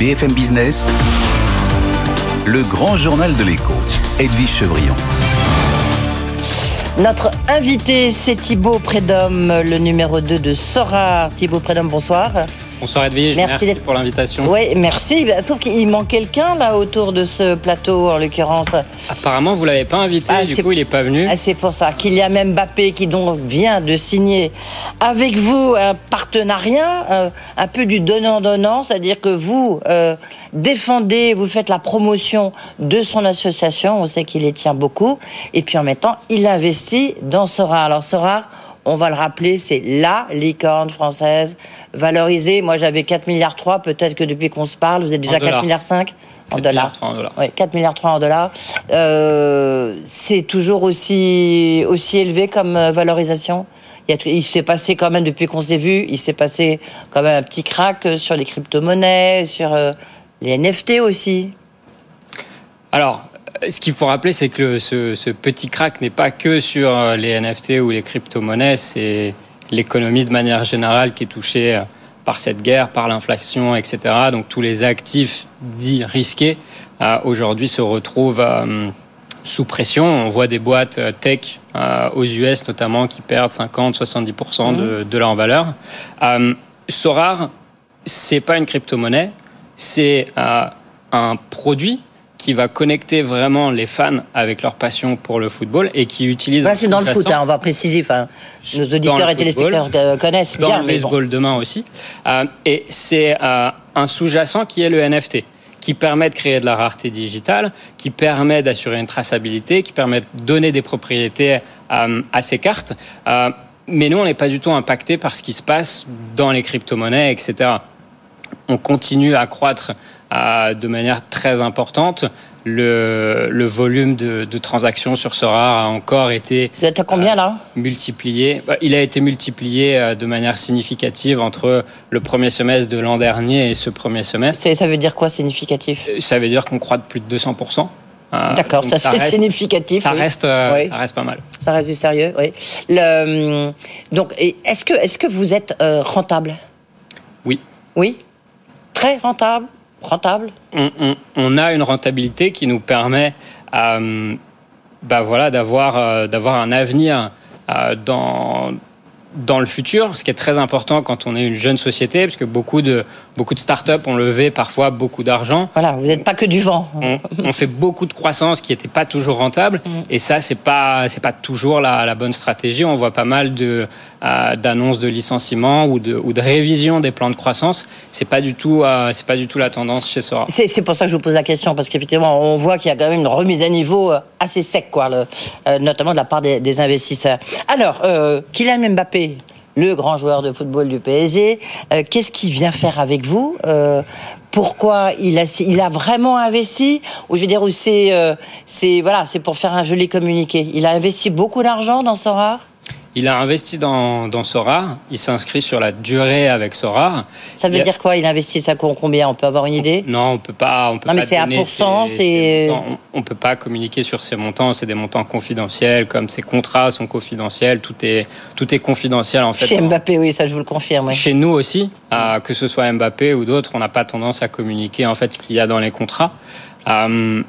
BFM Business, le grand journal de l'écho, Edwige Chevrillon. Notre invité, c'est Thibaut Prédhomme, le numéro 2 de Sora. Thibaut Prédhomme, bonsoir. Bonsoir Edwige, merci, pour l'invitation. Oui, merci. Bah, sauf qu'il manque quelqu'un là autour de ce plateau en l'occurrence. Apparemment, vous l'avez pas invité, ah, du coup, il n'est pas venu. Ah, c'est pour ça. qu'il y a même Mbappé qui donc vient de signer avec vous un partenariat, euh, un peu du donnant-donnant, c'est-à-dire que vous euh, défendez, vous faites la promotion de son association, on sait qu'il les tient beaucoup, et puis en même temps, il investit dans Sora. Alors Sora, on va le rappeler, c'est la licorne française valorisée. Moi, j'avais 4 milliards 3, peut-être que depuis qu'on se parle, vous êtes déjà 4 milliards 5 en dollars. en dollars. Oui, 4 milliards 3 en dollars. Euh, c'est toujours aussi, aussi élevé comme euh, valorisation? Il, s'est passé quand même, depuis qu'on s'est vu, il s'est passé quand même un petit crack sur les crypto-monnaies, sur euh, les NFT aussi. Alors, ce qu'il faut rappeler, c'est que ce, petit crack n'est pas que sur euh, les NFT ou les crypto-monnaies, c'est l'économie de manière générale qui est touchée euh, par cette guerre, par l'inflation, etc. Donc tous les actifs dits risqués euh, aujourd'hui se retrouvent sous pression. On voit des boîtes tech aux US notamment qui perdent 50-70% de, de, leur valeur. Sorar, c'est pas une crypto-monnaie, c'est un produit qui va connecter vraiment les fans avec leur passion pour le football et qui utilise. c'est dans le foot, hein, on va préciser. Enfin, nos auditeurs et téléspectateurs connaissent dans bien. Dans le baseball demain aussi. Euh, et c'est euh, un sous-jacent qui est le NFT qui permet de créer de la rareté digitale, qui permet d'assurer une traçabilité, qui permet de donner des propriétés euh, à ces cartes. mais nous, on n'est pas du tout impacté par ce qui se passe dans les crypto-monnaies, etc. On continue à croître de manière très importante. Le, le volume de, de, transactions sur Sora a encore été Vous êtes à combien là? euh, multiplié. Bah, il a été multiplié euh, de manière significative entre le premier semestre de l'an dernier et ce premier semestre. Ça veut dire quoi significatif? Euh, Ça veut dire qu'on croît de plus de 200%. D'accord, ça c'est significatif. Ça, reste, ça reste pas mal. Ça reste du sérieux, oui. Le, donc, est-ce que, est que vous êtes rentable? Oui. Oui? Très rentable? On, a une rentabilité qui nous permet euh, bah voilà, d'avoir, euh, d'avoir un avenir euh, dans, dans le futur, ce qui est très important quand on est une jeune société, parce que beaucoup de, beaucoup de startups ont levé parfois beaucoup d'argent. Voilà, vous n'êtes pas que du vent. On, fait beaucoup de croissance qui n'était pas toujours rentable, mm. et ça, c'est pas, c'est pas toujours la, la, bonne stratégie. On voit pas mal de, euh, d'annonces de licenciement ou de, ou de révision des plans de croissance. C'est pas du tout, euh, c'est pas du tout la tendance chez Sora. C'est, c'est pour ça que je vous pose la question, parce qu'effectivement, on voit qu'il y a quand même une remise à niveau euh, assez sec, quoi, le, notamment de la part des, des investisseurs. Alors, Kylian Mbappé, le grand joueur de football du PSG. Euh, qu'est-ce qu'il vient faire avec vous euh, Pourquoi il a, vraiment investi Ou je veux dire, euh, c'est pour faire un joli communiqué. Il a investi beaucoup d'argent dans Sora? Il a investi dans, dans Sorar. Il s'inscrit sur la durée avec Sorar. Ça veut dire quoi Il investit ça combien On peut avoir une idée? Non, on peut pas. On peut non, mais c'est à pourcent. C'est on, ne peut pas communiquer sur ces montants. C'est des montants confidentiels. Comme ces contrats sont confidentiels, tout est tout est confidentiel en fait. Chez Mbappé, oui, ça je vous le confirme. Chez nous aussi, euh, que ce soit Mbappé ou d'autres, on n'a pas tendance à communiquer en fait ce qu'il y a dans les contrats. Euh,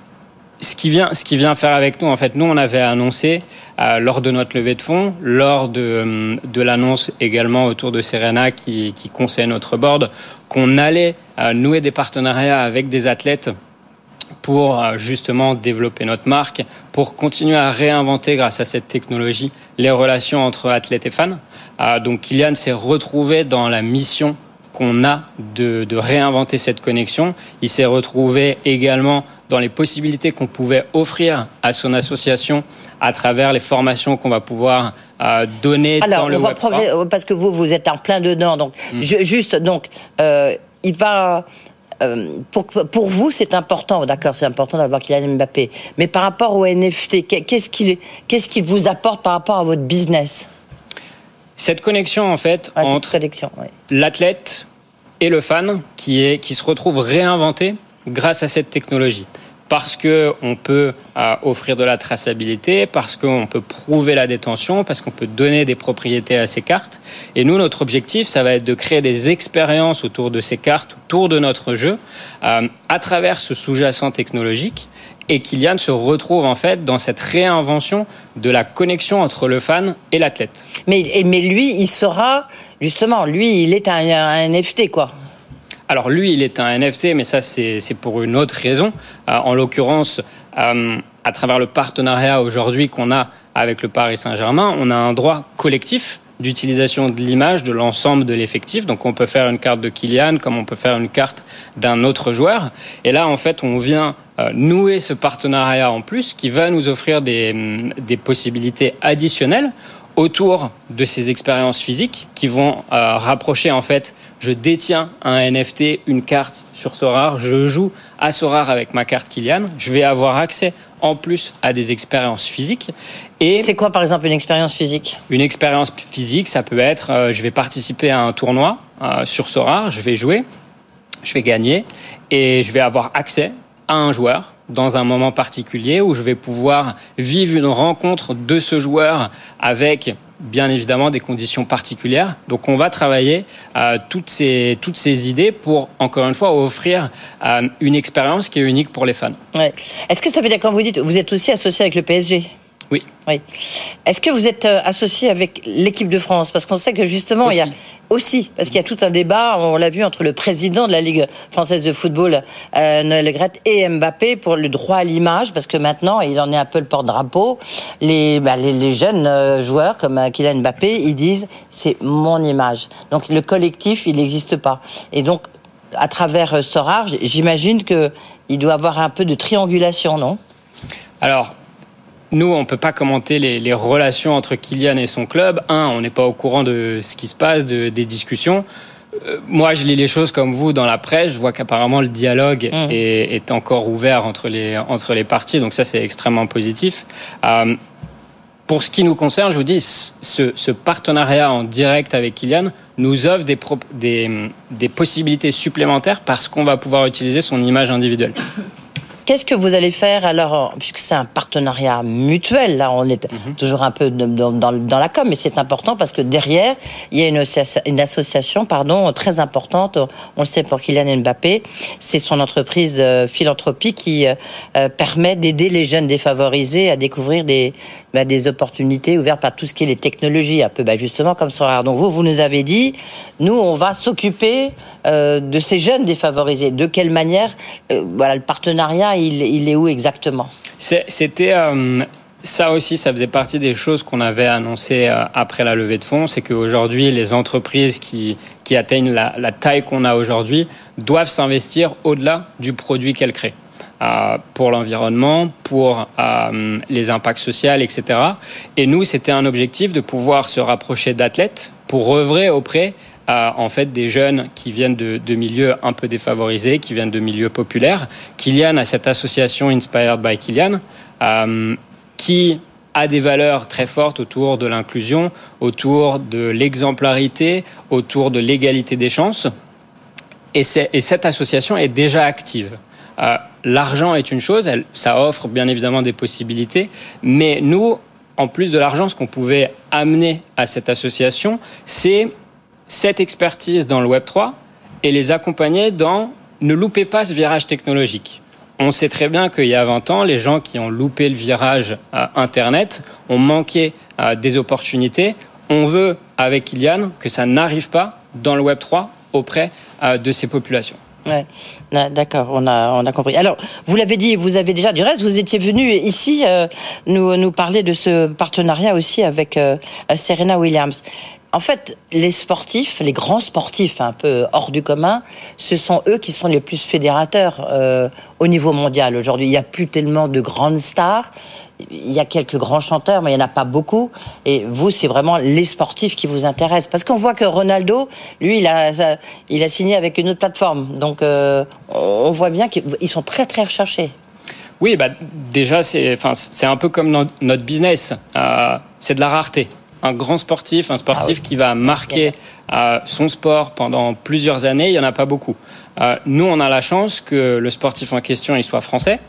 ce qui vient, ce qui vient faire avec nous, en fait, nous on avait annoncé euh, lors de notre levée de fonds, lors de, euh, de l'annonce également autour de Serena qui, qui conseille notre board, qu'on allait euh, nouer des partenariats avec des athlètes pour justement développer notre marque, pour continuer à réinventer grâce à cette technologie les relations entre athlètes et fans. donc Kylian s'est retrouvé dans la mission qu'on a de, de, réinventer cette connexion. Il s'est retrouvé également dans les possibilités qu'on pouvait offrir à son association à travers les formations qu'on va pouvoir euh, donner Alors, dans le on va euh, parce que vous vous êtes en plein dedans, donc mm. juste donc euh, il va. pour, pour vous, c'est important, d'accord, c'est important d'avoir Kylian Mbappé. Mais par rapport au NFT, qu'est-ce qu'il qu'est-ce qui vous apporte par rapport à votre business? Cette connexion, en fait, ah, entre l'athlète et le fan qui, est, qui se retrouve réinventé grâce à cette technologie. parce que on peut euh, offrir de la traçabilité, parce qu'on peut prouver la détention, parce qu'on peut donner des propriétés à ces cartes. Et nous, notre objectif, ça va être de créer des expériences autour de ces cartes, autour de notre jeu, euh, à travers ce sous-jacent technologique. Et Kylian se retrouve en fait dans cette réinvention de la connexion entre le fan et l'athlète. Mais, mais lui, il sera, justement, lui, il est un, un NFT, quoi. Alors lui, il est un NFT, mais ça c'est pour une autre raison. Euh, en l'occurrence, euh, à travers le partenariat aujourd'hui qu'on a avec le Paris Saint-Germain, on a un droit collectif d'utilisation de l'image de l'ensemble de l'effectif. Donc on peut faire une carte de Kylian comme on peut faire une carte d'un autre joueur. Et là, en fait, on vient euh, nouer ce partenariat en plus qui va nous offrir des, des possibilités additionnelles autour de ces expériences physiques qui vont euh, rapprocher en fait je détiens un NFT, une carte sur Sorar, je joue à Sorar avec ma carte Kylian, je vais avoir accès en plus à des expériences physiques. Et c'est quoi par exemple une expérience physique? Une expérience physique, ça peut être euh, je vais participer à un tournoi euh, sur Sorar, je vais jouer, je vais gagner et je vais avoir accès à un joueur dans un moment particulier où je vais pouvoir vivre une rencontre de ce joueur avec bien évidemment des conditions particulières. Donc on va travailler euh, toutes, ces, toutes ces idées pour, encore une fois, offrir euh, une expérience qui est unique pour les fans. Est-ce que ça veut dire, quand vous dites, vous êtes aussi associé avec le PSG oui. oui. Est-ce que vous êtes euh, associé avec l'équipe de France? Parce qu'on sait que justement, il y a aussi, parce qu'il y a tout un débat, on l'a vu, entre le président de la Ligue française de football, euh, Noël Le et Mbappé pour le droit à l'image, parce que maintenant, il en est un peu le porte-drapeau. Les, bah, les, jeunes euh, joueurs comme Kylian Mbappé, ils disent c'est mon image. Donc le collectif, il n'existe pas. Et donc, à travers Sorar, j'imagine qu'il doit avoir un peu de triangulation, non? Alors, nous, on ne peut pas commenter les, relations entre Kylian et son club. Un, on n'est pas au courant de ce qui se passe, de, des discussions. Euh, moi, je lis les choses comme vous dans la presse. Je vois qu'apparemment le dialogue mm. est, encore ouvert entre les, entre les parties. Donc ça, c'est extrêmement positif. Euh, pour ce qui nous concerne, je vous dis, ce, ce partenariat en direct avec Kylian nous offre des, des, des possibilités supplémentaires parce qu'on va pouvoir utiliser son image individuelle. Qu'est-ce que vous allez faire alors, puisque c'est un partenariat mutuel, là on est mhm. toujours un peu dans, dans, la com, mais c'est important parce que derrière, il y a une, une, association pardon, très importante, on le sait pour Kylian Mbappé, c'est son entreprise euh, philanthropie qui euh, euh, permet d'aider les jeunes défavorisés à découvrir des, bah, des opportunités ouvertes par tout ce qui est les technologies, un peu bah, justement comme Sorar. Donc vous, vous nous avez dit, nous, on va s'occuper euh, de ces jeunes défavorisés. De quelle manière euh, Voilà, le partenariat, il, il, est où exactement? C'était euh, ça aussi, ça faisait partie des choses qu'on avait annoncées après la levée de fonds, c'est qu'aujourd'hui, les entreprises qui, qui atteignent la taille qu'on a aujourd'hui doivent s'investir au-delà du produit qu'elles créent. Euh, pour l'environnement, pour euh, les impacts sociaux, etc. Et nous, c'était un objectif de pouvoir se rapprocher d'athlètes pour œuvrer auprès euh, en fait des jeunes qui viennent de, milieux un peu défavorisés, qui viennent de milieux populaires. Kylian a cette association Inspired by Kylian qui a des valeurs très fortes autour de l'inclusion, autour de l'exemplarité, autour de l'égalité des chances. Et, et, cette association est déjà active. L'argent est une chose, ça offre bien évidemment des possibilités, mais nous, en plus de l'argent, ce qu'on pouvait amener à cette association, c'est cette expertise dans le Web 3 et les accompagner dans ne loupez pas ce virage technologique. On sait très bien qu'il y a 20 ans, les gens qui ont loupé le virage Internet ont manqué des opportunités. On veut, avec Kylian, que ça n'arrive pas dans le Web 3 auprès euh, de ces populations. Ouais, d'accord, on a, on a compris. Alors, vous l'avez dit, vous avez déjà du reste, vous étiez venu ici euh, nous, nous parler de ce partenariat aussi avec euh, Serena Williams. En fait, les sportifs, les grands sportifs un peu hors du commun, ce sont eux qui sont les plus fédérateurs euh, au niveau mondial aujourd'hui. Il n'y a plus tellement de grandes stars il y a quelques grands chanteurs, mais il n'y en a pas beaucoup. Et vous, c'est vraiment les sportifs qui vous intéressent. Parce qu'on voit que Ronaldo, lui, il a, il a signé avec une autre plateforme. Donc, euh, on voit bien qu'ils sont très, très recherchés. Oui, bah, déjà, c'est un peu comme notre business. Euh, c'est de la rareté. Un grand sportif, un sportif ah qui va marquer euh, son sport pendant plusieurs années, il n'y en a pas beaucoup. nous, on a la chance que le sportif en question, il soit français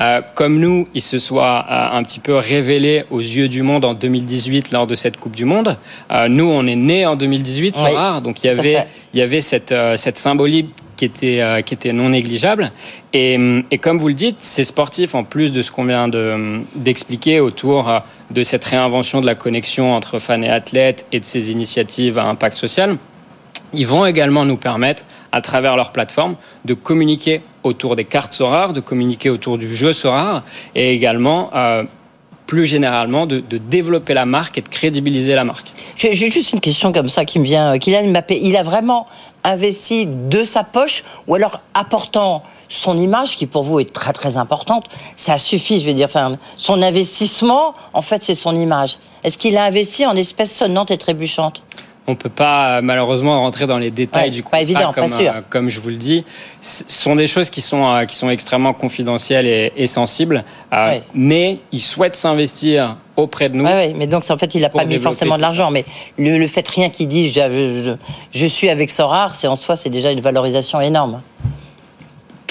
euh, comme nous, il se soit euh, un petit peu révélé aux yeux du monde en 2018 lors de cette Coupe du Monde. Euh, nous, on est né en 2018, c'est Oui, rare, donc il y avait, il y avait cette, cette symbolique qui était, qui était non négligeable. Et, hum, et comme vous le dites, ces sportifs, en plus de ce qu'on vient de, hum, d'expliquer autour de cette réinvention de la connexion entre fans et athlètes et de ces initiatives à impact social, ils vont également nous permettre, à travers leur plateforme, de communiquer autour des cartes Sorare, de communiquer autour du jeu Sorare, et également, euh, plus généralement, de, développer la marque et de crédibiliser la marque. J'ai juste une question comme ça qui me vient. Euh, Kylian Mbappé, il a vraiment investi de sa poche ou alors apportant son image, qui pour vous est très très importante, ça suffit, je veux dire. Son investissement, en fait, c'est son image. Est-ce qu'il a investi en espèces sonnantes et trébuchantes? On peut pas euh, malheureusement rentrer dans les détails Ouais, du pas contrat, évident, pas comme, sûr. euh, comme je vous le dis. Ce sont des choses qui sont, euh, qui sont extrêmement confidentielles et, et sensibles, Ouais. mais ils souhaitent s'investir auprès de nous. Oui, oui, mais donc en fait, il n'a pas mis forcément de l'argent. Mais le, le fait rien qu'il dit, je, je- je suis avec Sorar, c'est en soi, c'est déjà une valorisation énorme.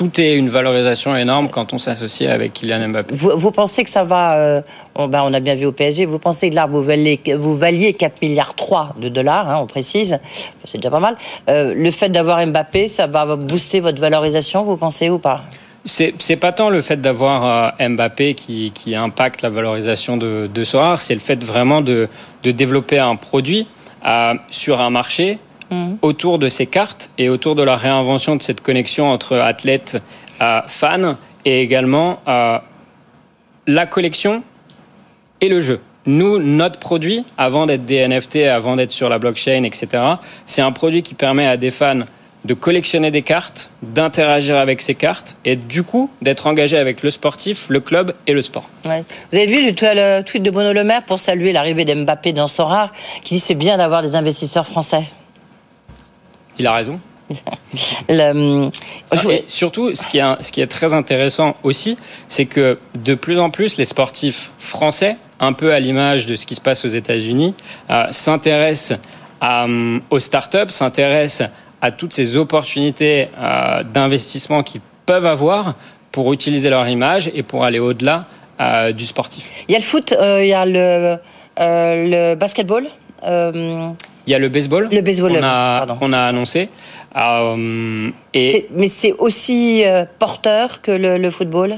Tout est une valorisation énorme quand on s'associe avec Kylian Mbappé. Vous, vous pensez que ça va euh, on, ben, on a bien vu au PSG. Vous pensez que là, vous valiez, vous valiez 4 milliards 3 de dollars, hein, on précise. C'est déjà pas mal. Euh, le fait d'avoir Mbappé, ça va booster votre valorisation, vous pensez ou pas? C'est pas tant le fait d'avoir euh, Mbappé qui, qui impacte la valorisation de, de Sorare, c'est le fait vraiment de, de développer un produit euh, sur un marché Mhm. autour de ces cartes et autour de la réinvention de cette connexion entre athlètes, euh, fans et également euh, la collection et le jeu. Nous, notre produit, avant d'être des NFT, avant d'être sur la blockchain, etc., c'est un produit qui permet à des fans de collectionner des cartes, d'interagir avec ces cartes et du coup d'être engagé avec le sportif, le club et le sport. Ouais. Vous avez vu le, tweet de Bruno Le Maire pour saluer l'arrivée d'Mbappé dans Sorar, qui dit c'est bien d'avoir des investisseurs français. Il a raison. Le- je- Et surtout, ce qui, est, ce qui est très intéressant aussi, c'est que de plus en plus, les sportifs français, un peu à l'image de ce qui se passe aux États-Unis, euh, s'intéressent euh, aux startups, s'intéressent à toutes ces opportunités euh, d'investissement qu'ils peuvent avoir pour utiliser leur image et pour aller au-delà euh, du sportif. Il y a le foot, euh, il y a le, euh, le basketball. Il y a le baseball, Le baseball, qu'on a, a annoncé. Euh, et mais c'est aussi euh, porteur que le, le football?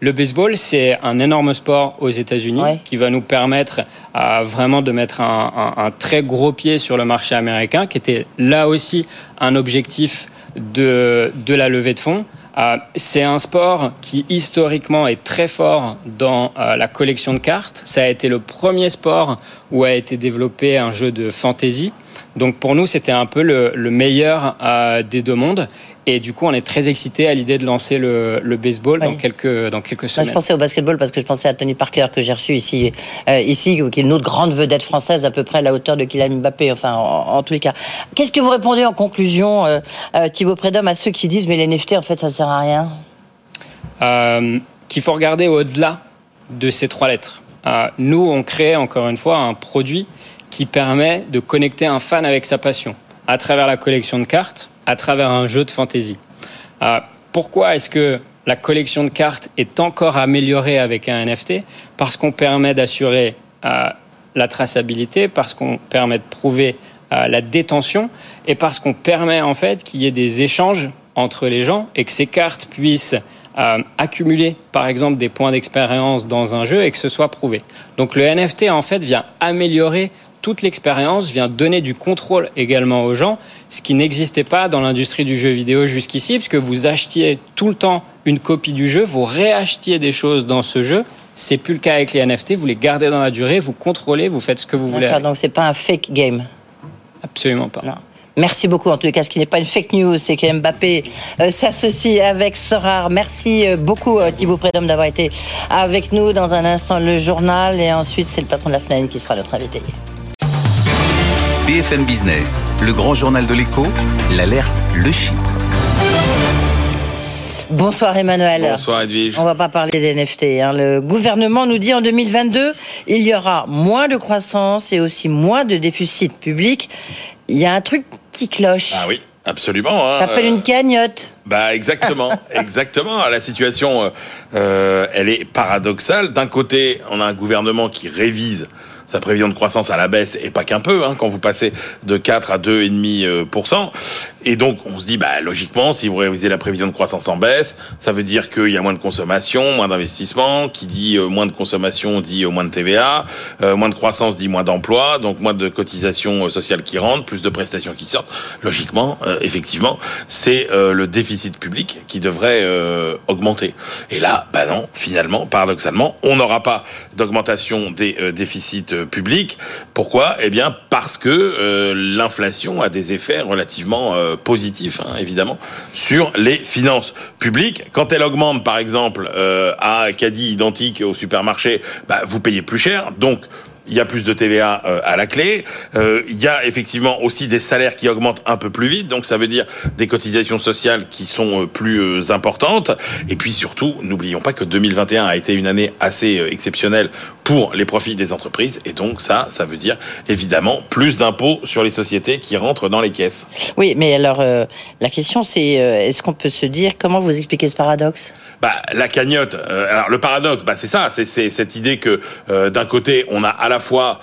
Le baseball, c'est un énorme sport aux États-Unis Ouais. qui va nous permettre euh, vraiment de mettre un, un- un très gros pied sur le marché américain, qui était là aussi un objectif de, de la levée de fonds. Euh, c'est un sport qui historiquement est très fort dans euh, la collection de cartes. Ça a été le premier sport où a été développé un jeu de fantasy. Donc pour nous, c'était un peu le, le meilleur euh, des deux mondes. Et du coup, on est très excités à l'idée de lancer le, le baseball dans quelques, dans quelques Moi, je semaines. pensais au basketball parce que je pensais à Tony Parker que j'ai reçu ici, euh, ici, qui est une autre grande vedette française à peu près à la hauteur de Kylian Mbappé. Enfin, en, en tous les cas. Qu'est-ce que vous répondez en conclusion, euh, euh, Thibaut Prédhomme, à ceux qui disent mais les NFT en fait ça sert à rien? Qu'il faut regarder au-delà de ces trois lettres. Nous, on crée encore une fois un produit qui permet de connecter un fan avec sa passion à travers la collection de cartes, à travers un jeu de fantasy. Euh, pourquoi est-ce que la collection de cartes est encore améliorée avec un NFT Parce qu'on permet d'assurer euh, la traçabilité, parce qu'on permet de prouver euh, la détention et parce qu'on permet en fait qu'il y ait des échanges entre les gens et que ces cartes puissent accumuler par exemple des points d'expérience dans un jeu et que ce soit prouvé. Donc le NFT en fait vient améliorer toute l'expérience, vient donner du contrôle également aux gens, ce qui n'existait pas dans l'industrie du jeu vidéo jusqu'ici, puisque vous achetiez tout le temps une copie du jeu, vous réachetiez des choses dans ce jeu. C'est plus le cas avec les NFT, vous les gardez dans la durée, vous contrôlez, vous faites ce que vous voulez. Avec. Donc c'est pas un fake game. Absolument pas. Non. Merci beaucoup. En tout cas, ce qui n'est pas une fake news, c'est que Mbappé euh, s'associe avec Sorar. Merci euh, beaucoup, euh, Thibaut Prédhomme, d'avoir été avec nous. Dans un instant, le journal. Et ensuite, c'est le patron de la FNAN qui sera notre invité. BFM Business, le grand journal de l'écho, l'alerte, le Chypre. Bonsoir, Emmanuel. Bonsoir Edwige. On va pas parler des NFT. hein. Le gouvernement nous dit en 2022, il y aura moins de croissance et aussi moins de déficit public. Il y a un truc qui cloche. Ah oui. Absolument. Hein. Ça s'appelle une cagnotte. Bah exactement, exactement. La situation, euh, elle est paradoxale. D'un côté, on a un gouvernement qui révise sa prévision de croissance à la baisse et pas qu'un peu hein, quand vous passez de 4 à 2,5%. Et donc on se dit bah logiquement si vous révisez la prévision de croissance en baisse, ça veut dire qu'il y a moins de consommation, moins d'investissement, qui dit euh, moins de consommation dit euh, moins de TVA, euh, moins de croissance dit moins d'emplois, donc moins de cotisations sociales qui rentrent, plus de prestations qui sortent. Logiquement, effectivement, c'est le déficit public qui devrait augmenter. Et là, bah non, finalement, paradoxalement, on n'aura pas d'augmentation des déficits publics. Pourquoi? Eh bien parce que l'inflation a des effets relativement positif, hein, évidemment, sur les finances publiques. Quand elle augmente, par exemple, euh, à caddie identique au supermarché, bah, vous payez plus cher. Donc, il y a plus de TVA euh, à la clé. Euh, il y a effectivement aussi des salaires qui augmentent un peu plus vite, donc ça veut dire des cotisations sociales qui sont plus importantes. Et puis surtout, n'oublions pas que 2021 a été une année assez exceptionnelle pour les profits des entreprises. Et donc ça, ça veut dire évidemment plus d'impôts sur les sociétés qui rentrent dans les caisses. Oui, mais alors euh, la question c'est euh, est-ce qu'on peut se dire comment vous expliquez ce paradoxe? Bah, la cagnotte. Euh, alors le paradoxe, bah, c'est ça, c'est cette idée que d'un côté on a à la fois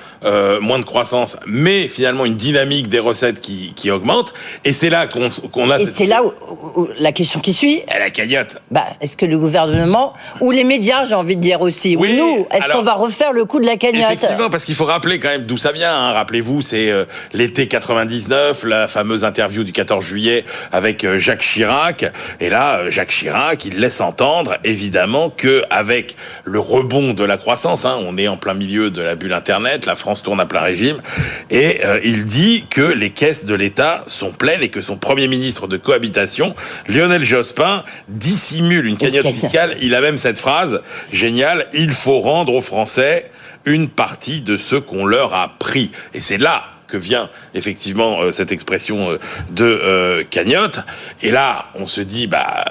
moins de croissance, mais finalement une dynamique des recettes qui, qui augmente. Et c'est là qu'on a. Et c'est là où, la question qui suit. La cagnotte. Bah, est-ce que le gouvernement ou les médias, j'ai envie de dire aussi, ou nous, est-ce qu'on va faire le coup de la cagnotte. Effectivement, parce qu'il faut rappeler quand même d'où ça vient. Hein. Rappelez-vous, c'est euh, l'été 99, la fameuse interview du 14 juillet avec euh, Jacques Chirac. Et là, euh, Jacques Chirac, il laisse entendre évidemment que avec le rebond de la croissance, hein, on est en plein milieu de la bulle Internet, la France tourne à plein régime, et il dit que les caisses de l'État sont pleines et que son premier ministre de cohabitation, Lionel Jospin, dissimule une cagnotte fiscale. Il a même cette phrase géniale il faut rendre aux Français une partie de ce qu'on leur a pris. Et c'est là que vient effectivement euh, cette expression euh, de euh, cagnotte. Et là, on se dit, bah,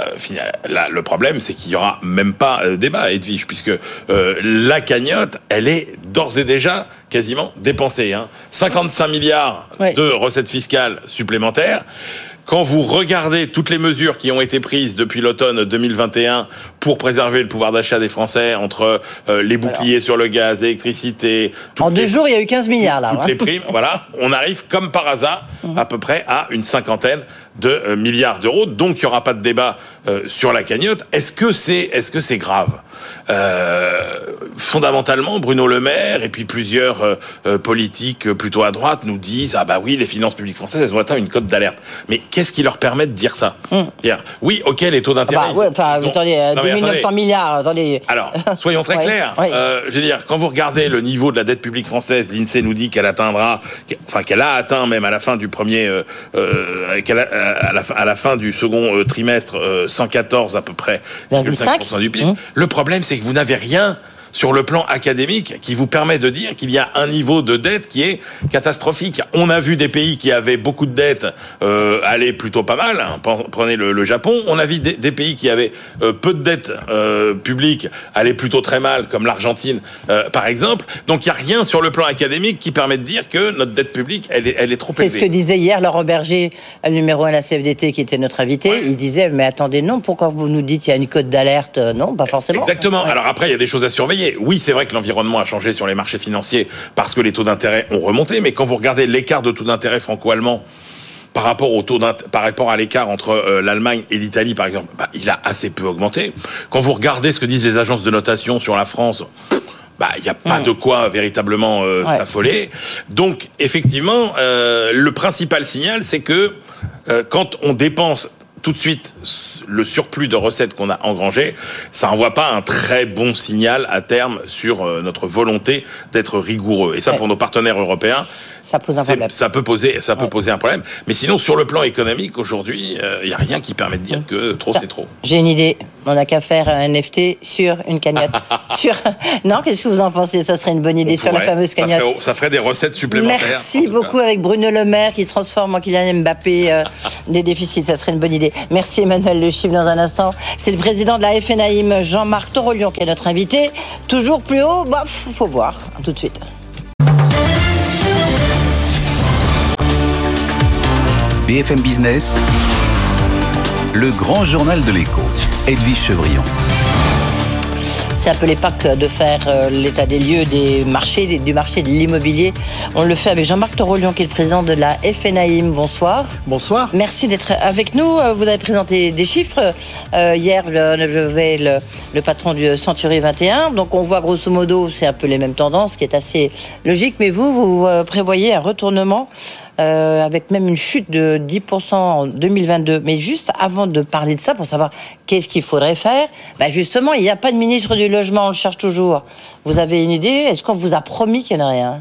là, le problème, c'est qu'il y aura même pas débat, Edwige, puisque la cagnotte, elle est d'ores et déjà quasiment dépensée. Hein. 55 milliards de recettes fiscales supplémentaires quand vous regardez toutes les mesures qui ont été prises depuis l'automne 2021 pour préserver le pouvoir d'achat des Français entre euh, les boucliers sur le gaz, l'électricité. En deux jours, il y a eu 15 milliards là. Toutes les primes, voilà. On arrive comme par hasard à peu près à une cinquantaine de euh, milliards d'euros. Donc il n'y aura pas de débat euh, sur la cagnotte. Est-ce que c'est est-ce que c'est grave? Fondamentalement, Bruno Le Maire et puis plusieurs euh, euh, politiques plutôt à droite nous disent ah bah oui, les finances publiques françaises elles ont atteint une cote d'alerte. Mais qu'est-ce qui leur permet de dire ça hmm. Oui, ok, les taux d'intérêt. Ah bah, ouais, enfin, attendez, 2900 milliards. Attendez. Alors, soyons très clairs. je veux dire, quand vous regardez le niveau de la dette publique française, l'Insee nous dit qu'elle atteindra, enfin qu'elle a atteint même à la fin du premier, à, la, à la fin du second trimestre, 114 à peu près, 5% du PIB. Mmh. Le problème, c'est que vous n'avez rien sur le plan académique qui vous permet de dire qu'il y a un niveau de dette qui est catastrophique. On a vu des pays qui avaient beaucoup de dettes euh, aller plutôt pas mal. Hein. Prenez le, Japon. On a vu des, pays qui avaient euh, peu de dettes euh, publiques aller plutôt très mal, comme l'Argentine, euh, par exemple. Donc il n'y a rien sur le plan académique qui permet de dire que notre dette publique, elle est, elle est trop élevée. C'est ce que disait hier Laurent Berger, le numéro 1 de la CFDT, qui était notre invité. Il disait, mais attendez, non, pourquoi vous nous dites qu'il y a une cote d'alerte? Non, pas forcément. Exactement. Alors après, il y a des choses à surveiller. Oui, c'est vrai que l'environnement a changé sur les marchés financiers parce que les taux d'intérêt ont remonté, mais quand vous regardez l'écart de taux d'intérêt franco-allemand par rapport au taux par rapport à l'écart entre euh, l'Allemagne et l'Italie, par exemple, bah, il a assez peu augmenté. Quand vous regardez ce que disent les agences de notation sur la France, bah il n'y a pas de quoi véritablement euh, s'affoler. Donc effectivement, euh, le principal signal, c'est que quand on dépense tout de suite le surplus de recettes qu'on a engrangé, ça envoie pas un très bon signal à terme sur euh, notre volonté d'être rigoureux. Et ça, pour nos partenaires européens, ça pose un problème. Ça peut poser, ça peut poser un problème. Mais sinon, sur le plan économique, aujourd'hui, il euh, n'y a rien qui permet de dire que trop c'est trop. J'ai une idée. On n'a qu'à faire un NFT sur une cagnotte. sur... Non, qu'est-ce que vous en pensez? Ça serait une bonne idée sur la fameuse cagnotte. Ça ferait, des recettes supplémentaires. Merci beaucoup avec Bruno Le Maire qui se transforme en Kylian Mbappé euh, des déficits. Ça serait une bonne idée. Merci Emmanuel Le Chiffre dans un instant. C'est le président de la FNAIM, Jean-Marc Torolion, qui est notre invité. Toujours plus haut, bah, faut voir. Tout de suite. BFM Business, le grand journal de l'écho, Edwige Chevrillon. C'est un peu l'époque de faire euh, l'état des lieux des marchés, du marché de l'immobilier. On le fait avec Jean-Marc Torolion, qui est le président de la FNAIM. Bonsoir. Bonsoir. Merci d'être avec nous. Euh, vous avez présenté des chiffres. Euh, hier, je vais le, le, patron du Century 21. Donc, on voit grosso modo, c'est un peu les mêmes tendances, qui est assez logique. Mais vous, vous prévoyez un retournement euh, avec même une chute de 10% en 2022. Mais juste avant de parler de ça, pour savoir qu'est-ce qu'il faudrait faire, bah justement, il n'y a pas de ministre du logement, on le cherche toujours. Vous avez une idée? Est-ce qu'on vous a promis qu'il n'y en a rien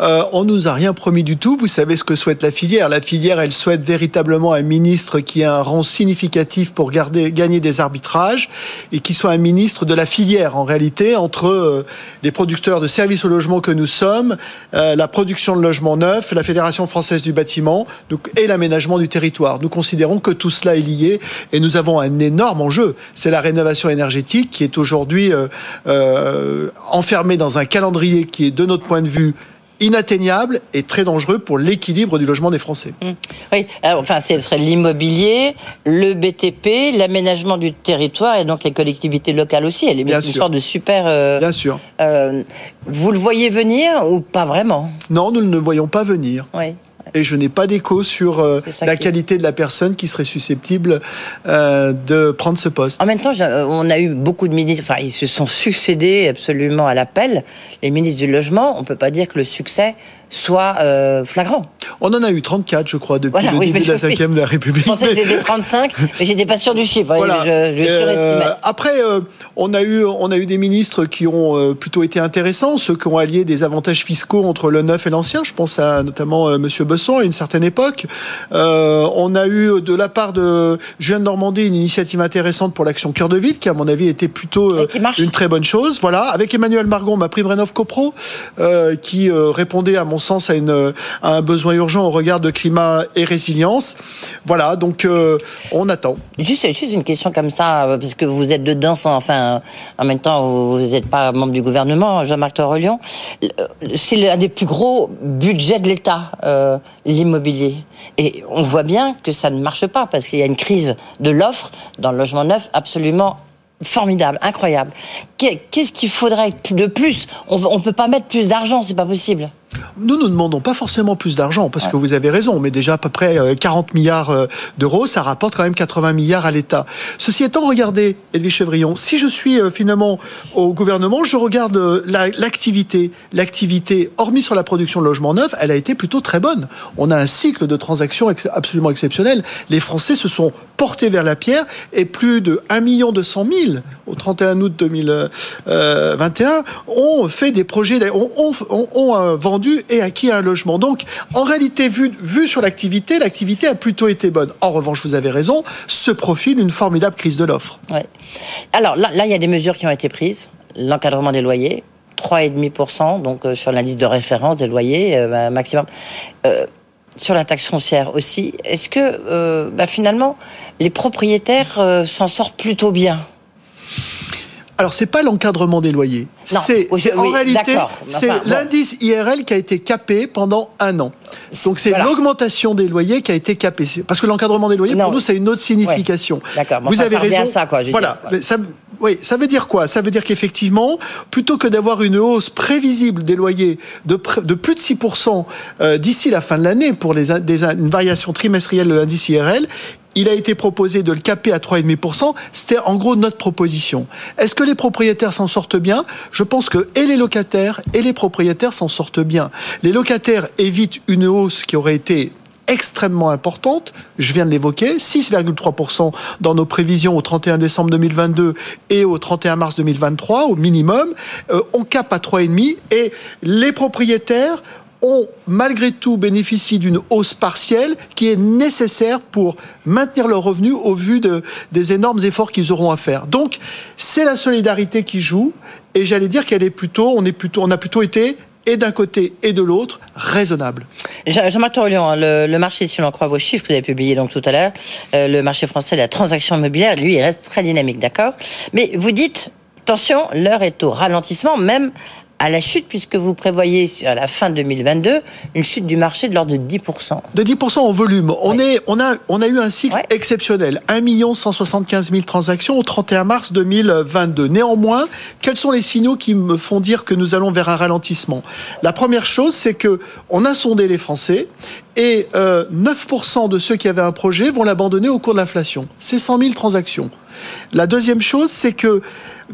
euh, on nous a rien promis du tout. Vous savez ce que souhaite la filière. La filière, elle souhaite véritablement un ministre qui a un rang significatif pour garder, gagner des arbitrages et qui soit un ministre de la filière, en réalité, entre euh, les producteurs de services au logement que nous sommes, euh, la production de logements neufs, la Fédération française du bâtiment donc, et l'aménagement du territoire. Nous considérons que tout cela est lié et nous avons un énorme enjeu. C'est la rénovation énergétique qui est aujourd'hui euh, euh enfermée dans un calendrier qui est, de notre point de vue, inatteignable et très dangereux pour l'équilibre du logement des Français. Mmh. Oui, enfin, ce serait l'immobilier, le BTP, l'aménagement du territoire et donc les collectivités locales aussi. Elle est Bien une sorte de super. Euh, Bien sûr. Euh, vous le voyez venir ou pas vraiment? Non, nous ne le voyons pas venir. Oui et je n'ai pas d'écho sur euh, la qualité de la personne qui serait susceptible euh, de prendre ce poste. En même temps, euh, on a eu beaucoup de ministres, enfin, ils se sont succédés absolument à l'appel. Les ministres du logement, on ne peut pas dire que le succès soit euh, flagrant. On en a eu 34, je crois, depuis le début de la 5 de la République. Je pensais que c'était 35, mais j'étais pas sûr du chiffre. Voilà. Je, je euh, après, euh, on, a eu, on a eu des ministres qui ont plutôt été intéressants, ceux qui ont allié des avantages fiscaux entre le neuf et l'ancien. Je pense à notamment M. Besson à une certaine époque. on a eu de la part de Julien Normandie une initiative intéressante pour l'action Cœur de Ville, qui à mon avis était plutôt une très bonne chose. Voilà, avec Emmanuel Margon, ma prime Rénov Copro, qui répondait à mon sens, à, une, un besoin urgent au regard de climat et résilience. Voilà, donc euh, on attend. Juste, une question comme ça, euh, parce que vous êtes dedans, enfin, en même temps, vous n'êtes pas membre du gouvernement, Jean-Marc Torolion. Euh, c'est un des plus gros budgets de l'État, l'immobilier. Et on voit bien que ça ne marche pas, parce qu'il y a une crise de l'offre dans le logement neuf absolument formidable, incroyable. Qu'est-ce qu'il faudrait de plus? On ne peut pas mettre plus d'argent, c'est pas possible. Nous ne demandons pas forcément plus d'argent, parce que vous avez raison, mais déjà à peu près 40 euh, milliards euh, d'euros, ça rapporte quand même 80 milliards à l'État. Ceci étant, regardez, Edwige Chevrillon, si je suis euh, finalement au gouvernement, je regarde l'activité. L'activité, hormis sur la production de logements neufs, elle a été plutôt très bonne. On a un cycle de transactions absolument exceptionnel. Les Français se sont portés vers la pierre et plus de 1 200 000 au 31 août 2021 ont fait des projets, ont, ont, ont vendu et acquis un logement. Donc, en réalité, vu, sur l'activité, l'activité a plutôt été bonne. En revanche, vous avez raison, se profile une formidable crise de l'offre. Alors là, il y a des mesures qui ont été prises. L'encadrement des loyers, 3,5%, donc euh, sur l'indice de référence des loyers euh, maximum. Euh, sur la taxe foncière aussi. Est-ce que bah, finalement les propriétaires s'en sortent plutôt bien? Alors c'est pas l'encadrement des loyers. C'est en réalité c'est l'indice IRL qui a été capé pendant un an. Donc c'est l'augmentation des loyers qui a été capé. Parce que l'encadrement des loyers pour nous c'est une autre signification. D'accord. Vous avez raison. Ça, quoi, voilà. Ça, oui, ça veut dire quoi? Ça veut dire qu'effectivement, plutôt que d'avoir une hausse prévisible des loyers de, de plus de 6% euh, d'ici la fin de l'année pour les, des, une variation trimestrielle de l'indice IRL, il a été proposé de le caper à 3,5%. C'était en gros notre proposition. Est-ce que les propriétaires s'en sortent bien? Je pense que et les locataires et les propriétaires s'en sortent bien. Les locataires évitent une hausse qui aurait été extrêmement importante, je viens de l'évoquer, 6,3% dans nos prévisions au 31 décembre 2022 et au 31 mars 2023 au minimum, euh, on cap à 3,5 et les propriétaires ont malgré tout bénéficié d'une hausse partielle qui est nécessaire pour maintenir leurs revenus au vu de, des énormes efforts qu'ils auront à faire. Donc, c'est la solidarité qui joue, et j'allais dire qu'elle est plutôt, on est plutôt, on a plutôt été et d'un côté et de l'autre, raisonnable. Jean-Marc Torlion, le, le, marché, si l'on croit vos chiffres que vous avez publiés donc tout à l'heure, euh, le marché français de la transaction immobilière, lui, il reste très dynamique, d'accord? Mais vous dites, attention, l'heure est au ralentissement, même à la chute, puisque vous prévoyez à la fin 2022 une chute du marché de l'ordre de 10%. De 10% en volume. On, est, on, a, on a eu un cycle Ouais. exceptionnel. 1 175 000 transactions au 31 mars 2022. Néanmoins, quels sont les signaux qui me font dire que nous allons vers un ralentissement? La première chose, c'est que on a sondé les Français et euh, 9% de ceux qui avaient un projet vont l'abandonner au cours de l'inflation. C'est 100 000 transactions. La deuxième chose, c'est que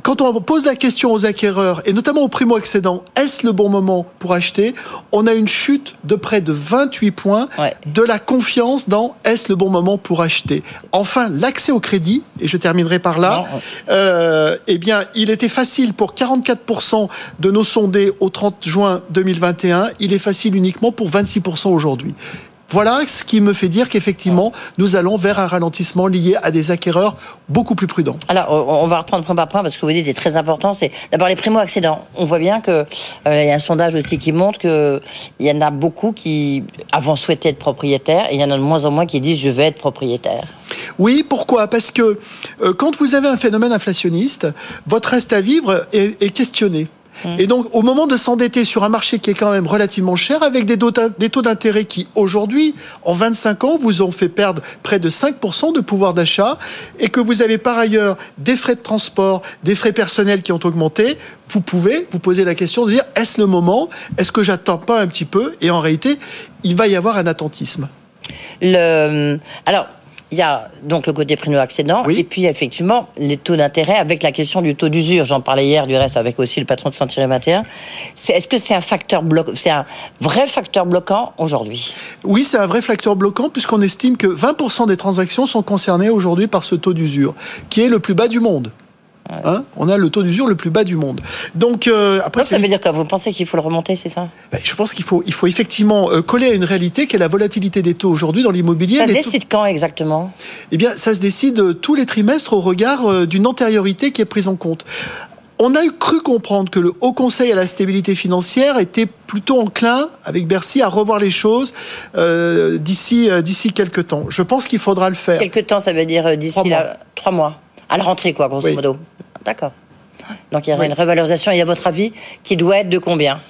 quand on pose la question aux acquéreurs, et notamment aux primo-accédants, est-ce le bon moment pour acheter On a une chute de près de 28 points Ouais. de la confiance dans est-ce le bon moment pour acheter. Enfin, l'accès au crédit, et je terminerai par là, euh, eh bien, il était facile pour 44% de nos sondés au 30 juin 2021, il est facile uniquement pour 26% aujourd'hui. Voilà ce qui me fait dire qu'effectivement, nous allons vers un ralentissement lié à des acquéreurs beaucoup plus prudents. Alors, on va reprendre point par point parce que vous dites est très important. C'est d'abord les primo-accédants. On voit bien que euh, il y a un sondage aussi qui montre que il y en a beaucoup qui avant souhaitaient être propriétaires et il y en a de moins en moins qui disent je vais être propriétaire. Oui, pourquoi? Parce que euh, quand vous avez un phénomène inflationniste, votre reste à vivre est, est questionné. Et donc, au moment de s'endetter sur un marché qui est quand même relativement cher, avec des, taux d'in- des taux d'intérêt qui, aujourd'hui, en 25 ans, vous ont fait perdre près de 5% de pouvoir d'achat, et que vous avez par ailleurs des frais de transport, des frais personnels qui ont augmenté, vous pouvez vous poser la question de dire, est-ce le moment? Est-ce que j'attends pas un petit peu? Et en réalité, il va y avoir un attentisme. Le, alors, il y a donc le côté primo-accédant, Oui. et puis effectivement les taux d'intérêt avec la question du taux d'usure. J'en parlais hier du reste avec aussi le patron de Century 21. C'est- Est-ce que c'est un facteur bloquant C'est un vrai facteur bloquant aujourd'hui? Oui, c'est un vrai facteur bloquant puisqu'on estime que 20% des transactions sont concernées aujourd'hui par ce taux d'usure, qui est le plus bas du monde. Hein on a le taux d'usure le plus bas du monde. Donc euh, après, ça veut dire quoi Vous pensez qu'il faut le remonter, c'est ça? Ben, je pense qu'il faut, il faut effectivement euh, coller à une réalité qui est la volatilité des taux aujourd'hui dans l'immobilier. Ça taux- décide quand exactement? Eh bien, ça se décide euh, tous les trimestres au regard d'une antériorité qui est prise en compte. On a cru comprendre que le Haut Conseil à la stabilité financière était plutôt enclin, avec Bercy, à revoir les choses euh, d'ici d'ici quelques temps. Je pense qu'il faudra le faire. Quelque temps, ça veut dire d'ici Trois mois. là, trois mois. À la rentrée, quoi, grosso Oui. modo. D'accord. Donc il y aura Oui. une revalorisation, et à votre avis, qui doit être de combien?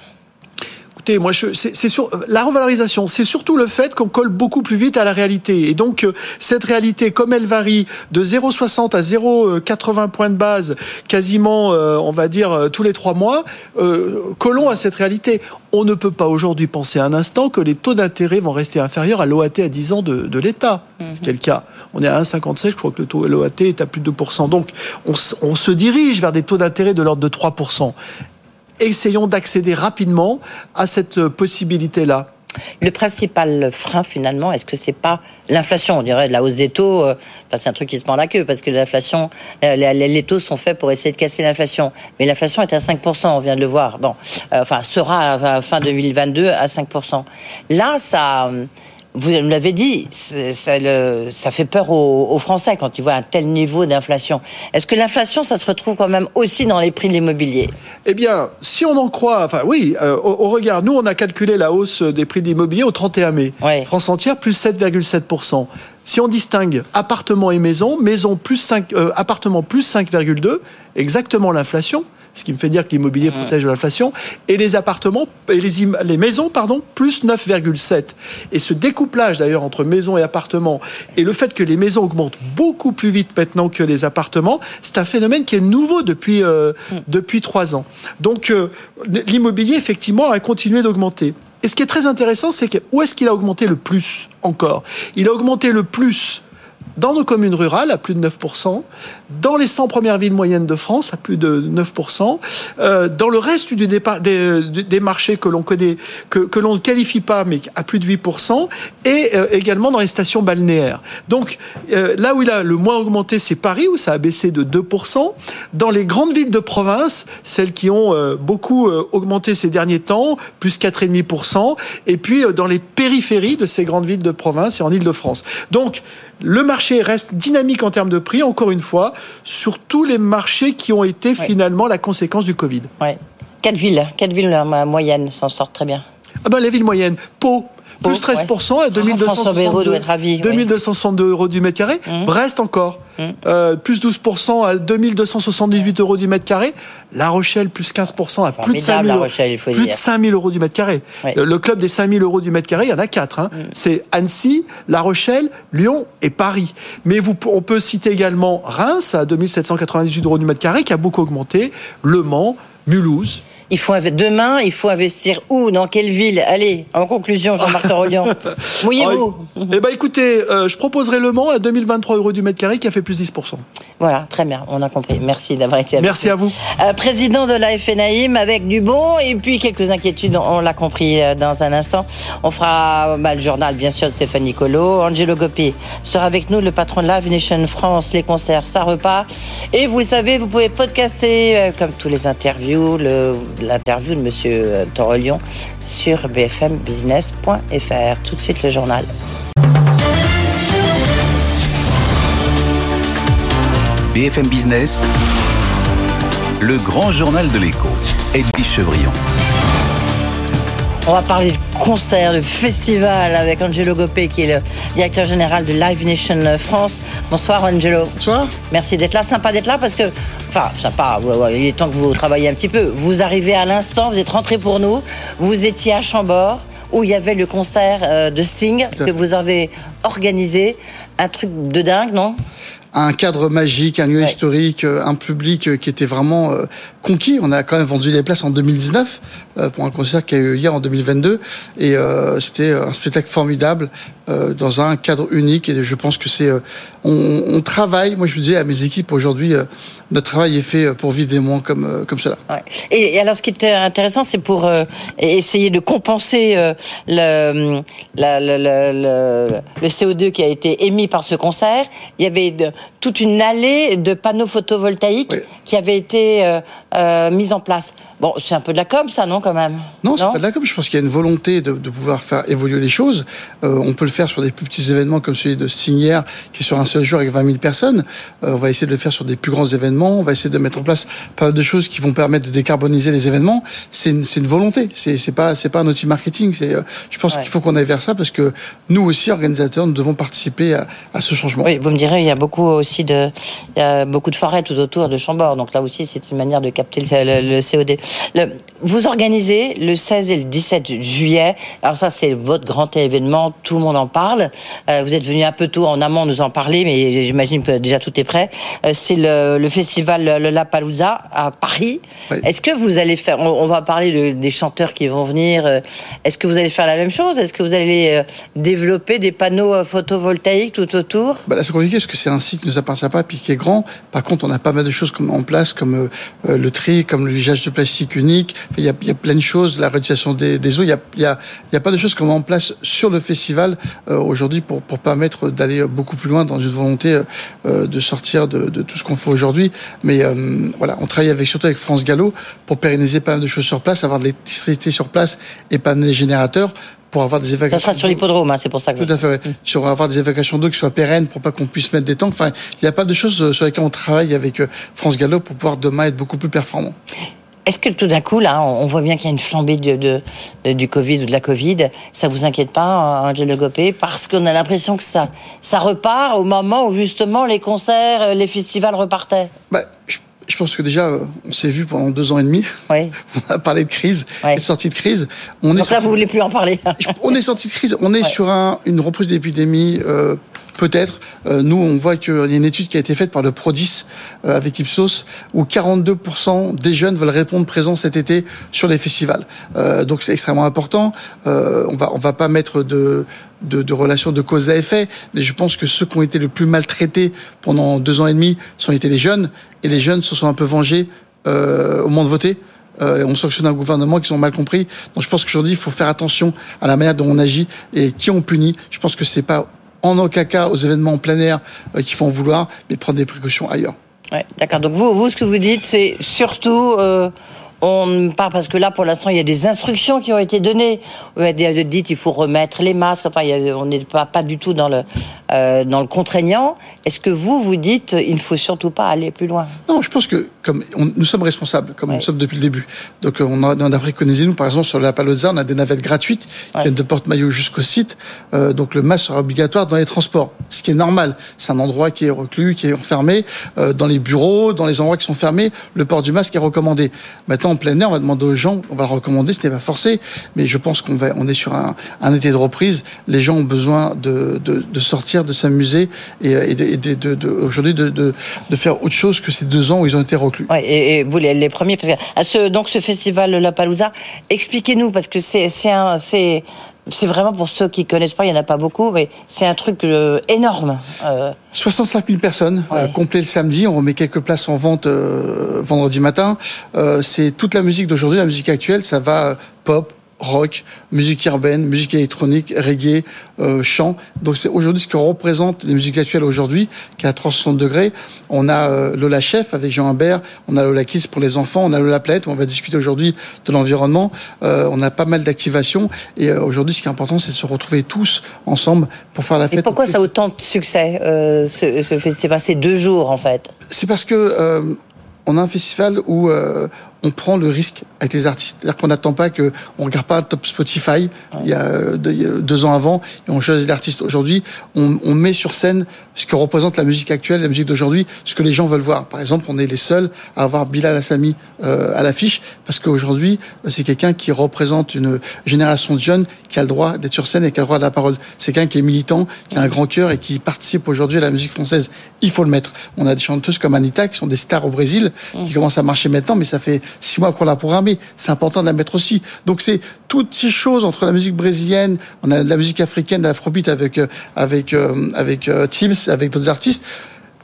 Écoutez, moi, je- c'est c'est sur la revalorisation, c'est surtout le fait qu'on colle beaucoup plus vite à la réalité. Et donc, euh, cette réalité, comme elle varie de 0,60 à 0,80 points de base, quasiment, euh, on va dire, euh, tous les trois mois, euh, collons à cette réalité. On ne peut pas aujourd'hui penser un instant que les taux d'intérêt vont rester inférieurs à l'OAT à 10 ans de, de l'État, ce qui est le cas. On est à 1,57, je crois que le taux l'OAT est à plus de 2%. Donc, on se dirige vers des taux d'intérêt de l'ordre de 3% essayons d'accéder rapidement à cette euh, possibilité-là. Le principal frein, finalement, est-ce que c'est pas l'inflation? On dirait la hausse des taux. euh, Enfin, c'est un truc qui se mord la queue parce que l'inflation, euh, les, taux sont faits pour essayer de casser l'inflation. Mais l'inflation est à 5%, on vient de le voir. Bon, enfin, sera fin 2022 à 5%. Là, ça. Vous me l'avez dit, ça, le- ça fait peur aux, aux Français quand ils voient un tel niveau d'inflation. Est-ce que l'inflation, ça se retrouve quand même aussi dans les prix de l'immobilier? Eh bien, si on en croit, enfin oui, euh, au, au regard, nous on a calculé la hausse des prix de l'immobilier au 31 mai. France entière plus 7,7%. Si on distingue appartement et maison, maison plus 5, euh, appartement plus 5,2, exactement l'inflation. Ce qui me fait dire que l'immobilier protège de l'inflation. Et les appartements et les, les maisons pardon plus 9,7 et ce découplage d'ailleurs entre maisons et appartements et le fait que les maisons augmentent beaucoup plus vite maintenant que les appartements c'est un phénomène qui est nouveau depuis euh, depuis trois ans. Donc euh, l'immobilier effectivement a continué d'augmenter. Et ce qui est très intéressant c'est que où est-ce qu'il a augmenté le plus encore? Il a augmenté le plus dans nos communes rurales à plus de 9%, dans les 100 premières villes moyennes de France à plus de 9%, euh, dans le reste du départ, des, des marchés que l'on connaît, que, que l'on ne qualifie pas, mais à plus de 8%, et euh, également dans les stations balnéaires. Donc euh, là où il a le moins augmenté, c'est Paris, où ça a baissé de 2%. Dans les grandes villes de province, celles qui ont euh, beaucoup euh, augmenté ces derniers temps, plus 4,5%, et puis euh, dans les périphéries de ces grandes villes de province et en Ile-de-France. Donc, le marché reste dynamique en termes de prix, encore une fois, sur tous les marchés qui ont été finalement la conséquence du Covid. Ouais. Quatre villes, quatre villes la moyenne s'en sortent très bien. Ah ben, les villes moyennes, Pau. Plus 13% à 2262, doit être ravi, 2262 euros du mètre carré. Mmh. Brest encore, Mmh. euh, plus 12% à 2278 euros du mètre carré. La Rochelle, plus 15% à plus de Formidable, 5000 La euros. Rochelle, il faut plus dire. de 5000 euros du mètre carré. Oui. Euh, Le club des 5000 euros du mètre carré, il y en a quatre. hein. C'est Annecy, La Rochelle, Lyon et Paris. Mais vous, on peut citer également Reims à 2798 euros du mètre carré, qui a beaucoup augmenté. Le Mans, Mulhouse. Il faut demain, il faut investir où Dans quelle ville? Allez, en conclusion, Jean-Marc Torolian. Mouillez-vous. Eh ben, écoutez, euh, je proposerai Le Mans à 2023 euros du mètre carré, qui a fait plus 10%. Voilà, très bien, on a compris. Merci d'avoir été avec Merci nous. à vous. Euh, président de la FNAIM avec du bon et puis quelques inquiétudes, on l'a compris euh, dans un instant. On fera bah, le journal, bien sûr, de Stéphane Nicolo. Angelo Gopi sera avec nous, le patron de Live Nation France, les concerts, ça repart. Et vous le savez, vous pouvez podcaster, comme tous les interviews, le- l'interview de Monsieur euh, Torolion sur bfmbusiness.fr. Tout de suite, le journal. BFM Business, le grand journal de l'écho, Edwige Chevrillon. On va parler de concert, de festival avec Angelo Gopé, qui est le directeur général de Live Nation France. Bonsoir Angelo. Bonsoir. Merci d'être là. Sympa d'être là parce que, enfin, sympa, ouais, ouais, il est temps que vous travaillez un petit peu. Vous arrivez à l'instant, vous êtes rentré pour nous. Vous étiez à Chambord où il y avait le concert euh, de Sting que vous avez organisé. Un truc de dingue, non? Un cadre magique, un lieu Ouais. historique, euh, un public euh, qui était vraiment euh, conquis. On a quand même vendu les places en 2019 euh, pour un concert qui a eu hier en 2022 et c'était un spectacle formidable dans un cadre unique et je pense que c'est on, on travaille. Moi je me disais à mes équipes aujourd'hui notre travail est fait pour vivre des moments comme comme cela. Ouais. Et, alors, ce qui était intéressant, c'est pour essayer de compenser le, la- le, le- le- le CO2 qui a été émis par ce concert. Il y avait de- toute une allée de panneaux photovoltaïques Oui. qui avait été euh, euh, mise en place. Bon, c'est un peu de la com, ça, non, quand même? Non, c'est pas de la com. Je pense qu'il y a une volonté de, de pouvoir faire évoluer les choses. Euh, on peut le faire sur des plus petits événements comme celui de Sting qui est sur un seul jour avec 20 000 personnes. Euh, on va essayer de le faire sur des plus grands événements. On va essayer de mettre en place pas mal de choses qui vont permettre de décarboniser les événements. C'est une, volonté. C'est pas pas un outil marketing. Je pense Ouais. qu'il faut qu'on aille vers ça parce que nous aussi organisateurs, nous devons participer à, à ce changement. Oui, vous me direz, il y a beaucoup aussi de, il y a beaucoup de forêts tout autour de Chambord, donc là aussi c'est une manière de capter le, le- le COD. Le- vous organisez le 16 et le 17 juillet. Alors ça c'est votre grand événement, tout le monde en parle. Euh, vous êtes venu un peu tôt en amont nous en parler, mais j'imagine que déjà tout est prêt. Euh, c'est le, festival Le Lapalooza à Paris. Oui. Est-ce que vous allez faire, on, on va parler de- des chanteurs qui vont venir. euh, Est-ce que vous allez faire la même chose? Est-ce que vous allez développer des panneaux euh, photovoltaïques tout autour c'est compliqué parce que c'est un site qui nous appartient pas puis qui est grand? Par contre, on a pas mal de choses comme en place, comme euh, euh, le tri, comme le visage de plastique unique. Il y y a plein de choses, la réutilisation des, eaux. Il y a, y a, y a pas de choses qu'on met en place sur le festival aujourd'hui pour, permettre d'aller beaucoup plus loin dans une volonté de sortir de, de tout ce qu'on fait aujourd'hui. Mais voilà, on travaille avec surtout avec France Gallo pour pérenniser pas mal de choses sur place, avoir de l'électricité sur place et pas des générateurs pour avoir des Ça évacuations. sera sur l'hippodrome, hein, c'est pour ça que. Tout à fait. ouais. Sur avoir des évacuations d'eau qui soient pérennes pour pas qu'on puisse mettre des tanks. Enfin, il y a pas de choses euh, sur lesquelles on travaille avec euh, France Gallo pour pouvoir demain être beaucoup plus performant. Est-ce que tout d'un coup, là, on voit bien qu'il y a une flambée de, de- de- du Covid ou de la Covid Ça vous inquiète pas, Angelo Gopé Parce qu'on a l'impression que ça, ça repart au moment où justement les concerts, euh, les festivals repartaient. Bah, je, je pense que déjà, on s'est vu pendant deux ans et demi. Oui. On a parlé de crise, Ouais. et de sortie de crise. On est Donc là, sorti- vous voulez plus en parler on est sorti de crise. On est sur un, une reprise d'épidémie. euh, Peut-être. Euh, nous, on voit qu'il y a une étude qui a été faite par le Prodis euh, avec Ipsos, où 42% des jeunes veulent répondre présents cet été sur les festivals. Euh, donc c'est extrêmement important. On va on va pas mettre de de, de relation de cause à effet, mais je pense que ceux qui ont été le plus maltraités pendant deux ans et demi sont été les jeunes, et les jeunes se sont un peu vengés au moment de voter. Euh, on sanctionne un gouvernement qui sont mal compris. Donc je pense qu'aujourd'hui, il faut faire attention à la manière dont on agit et qui on punit. Je pense que c'est pas en aucun cas aux événements en plein air euh, qu'il faut en vouloir, mais prendre des précautions ailleurs. Ouais, D'accord. Donc vous, vous, ce que vous dites, c'est surtout. euh, on pas parce que là, pour l'instant, il y a des instructions qui ont été données. Vous avez dit il faut remettre les masques. Enfin, a- on n'est pas, pas du tout dans le euh, dans le contraignant. Est-ce que vous vous dites il ne faut surtout pas aller plus loin? Non, je pense que comme nous sommes responsables, comme nous sommes depuis le début. Donc on a, on a préconisé, nous, par exemple, sur la Palozza, on a des navettes gratuites qui viennent de Porte-Maillot jusqu'au site. donc le masque sera obligatoire dans les transports, ce qui est normal. C'est un endroit qui est reclus, qui est enfermé. dans les bureaux, dans les endroits qui sont fermés, le port du masque est recommandé. Maintenant, plein air, on va demander aux gens, on va le recommander, ce n'est pas forcé, mais je pense qu'on on est sur un, un été de reprise. Les gens ont besoin de, de, sortir, de s'amuser et, et, de, aujourd'hui de, faire autre chose que ces deux ans où ils ont été reclus. Et, vous les, les premiers, parce que ce, donc ce festival La Palouza, expliquez-nous parce que c'est c'est c'est vraiment pour ceux qui connaissent pas, il y en a pas beaucoup, mais c'est un truc euh, énorme. Euh... 65 000 personnes, ouais. euh, complet le samedi. On remet quelques places en vente euh, vendredi matin. C'est toute la musique d'aujourd'hui, la musique actuelle. Ça va pop, rock, musique urbaine, musique électronique, reggae, euh, chant. Donc c'est aujourd'hui ce que représente les musiques actuelles aujourd'hui, qui est à 360 degrés. On a euh, Lola Chef avec Jean Humbert, on a Lola Kiss pour les enfants, on a Lola Planète, on va discuter aujourd'hui de l'environnement. Euh, on a pas mal d'activations et euh, aujourd'hui ce qui est important c'est de se retrouver tous ensemble pour faire la fête. Et pourquoi ça a autant de succès ce, ce festival? C'est deux jours en fait. C'est parce que on a un festival où euh, on prend le risque avec les artistes. C'est-à-dire qu'on n'attend pas que, on regarde pas un top Spotify ouais. il, y a deux, il, y a deux, ans avant et on choisit l'artiste. Aujourd'hui, on, on, met sur scène ce que représente la musique actuelle, la musique d'aujourd'hui, ce que les gens veulent voir. Par exemple, on est les seuls à avoir Bilal Hassami euh, à l'affiche parce qu'aujourd'hui, c'est quelqu'un qui représente une génération de jeunes qui a le droit d'être sur scène et qui a le droit de la parole. C'est quelqu'un qui est militant, qui a un grand cœur et qui participe aujourd'hui à la musique française. Il faut le mettre. On a des chanteuses comme Anita qui sont des stars au Brésil, qui commencent à marcher maintenant, mais ça fait six mois qu'on l'a programmé. C'est important de la mettre aussi. Donc c'est toutes ces choses entre la musique brésilienne, on a la musique africaine, l'afrobeat avec avec euh, avec euh, Teams, avec d'autres artistes.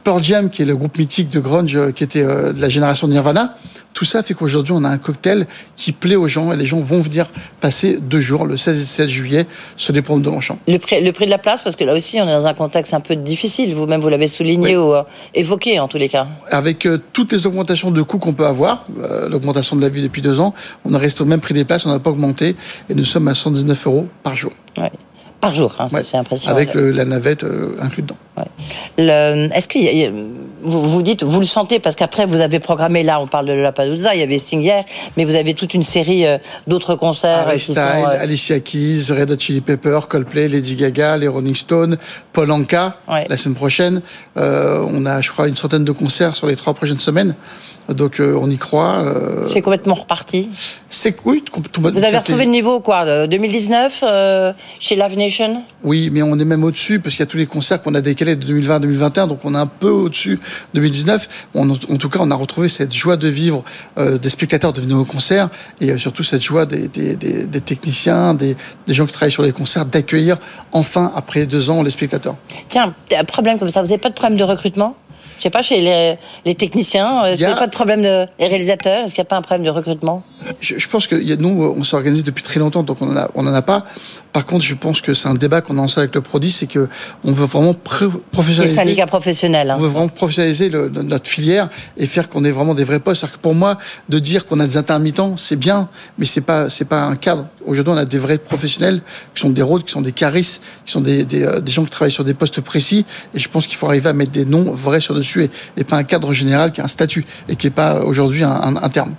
Pearl Jam, qui est le groupe mythique de grunge, euh, qui était euh, de la génération de Nirvana. Tout ça fait qu'aujourd'hui, on a un cocktail qui plaît aux gens et les gens vont venir passer deux jours, le 16 et 17 juillet, sur des promenades de Longchamp. Le prix, le prix de la place, parce que là aussi, on est dans un contexte un peu difficile. Vous-même, vous l'avez souligné oui. ou euh, évoqué, en tous les cas. Avec euh, toutes les augmentations de coûts qu'on peut avoir, euh, l'augmentation de la vie depuis deux ans, on est resté au même prix des places, on n'a pas augmenté et nous sommes à 119 euros par jour. Ouais par jour. Hein, ouais. C'est impressionnant. Avec le, la navette euh, inclus dedans. Ouais. Est-ce que y a, vous, vous dites, vous le sentez, parce qu'après vous avez programmé, là on parle de la il y avait Sting hier, mais vous avez toute une série euh, d'autres concerts. Harry sont, euh... Alicia Keys, Red Hot Chili Pepper, Coldplay, Lady Gaga, les Rolling Stones, Paul Anka, ouais. la semaine prochaine. Euh, on a, je crois, une centaine de concerts sur les trois prochaines semaines. Donc euh, on y croit. Euh... C'est complètement reparti. C'est oui. Vous avez retrouvé le niveau quoi 2019 euh, chez Live Nation? Oui, mais on est même au-dessus parce qu'il y a tous les concerts qu'on a décalés de 2020 à 2021, donc on est un peu au-dessus 2019. en, en, tout cas, on a retrouvé cette joie de vivre euh, des spectateurs de venir au concert et euh, surtout cette joie des, des, des, des techniciens, des, gens qui travaillent sur les concerts, d'accueillir enfin après deux ans les spectateurs. Tiens, un problème comme ça, vous n'avez pas de problème de recrutement? Je sais pas, chez les, les techniciens, est-ce qu'il n'y a pas de problème de les réalisateurs Est-ce qu'il n'y a pas un problème de recrutement? Je, je, pense que nous, on s'organise depuis très longtemps, donc on n'en a, on en a pas. Par contre, je pense que c'est un débat qu'on a lancé avec le Prodi, c'est que on veut vraiment professionnaliser. Les syndicats professionnels. Hein. On veut vraiment professionnaliser le, notre filière et faire qu'on ait vraiment des vrais postes. Que pour moi, de dire qu'on a des intermittents, c'est bien, mais c'est pas c'est pas un cadre. Aujourd'hui, on a des vrais professionnels qui sont des rôles, qui sont des charismes, qui sont des, des, des, gens qui travaillent sur des postes précis. Et je pense qu'il faut arriver à mettre des noms vrais sur dessus et, et pas un cadre général qui a un statut et qui est pas aujourd'hui un, un, un terme.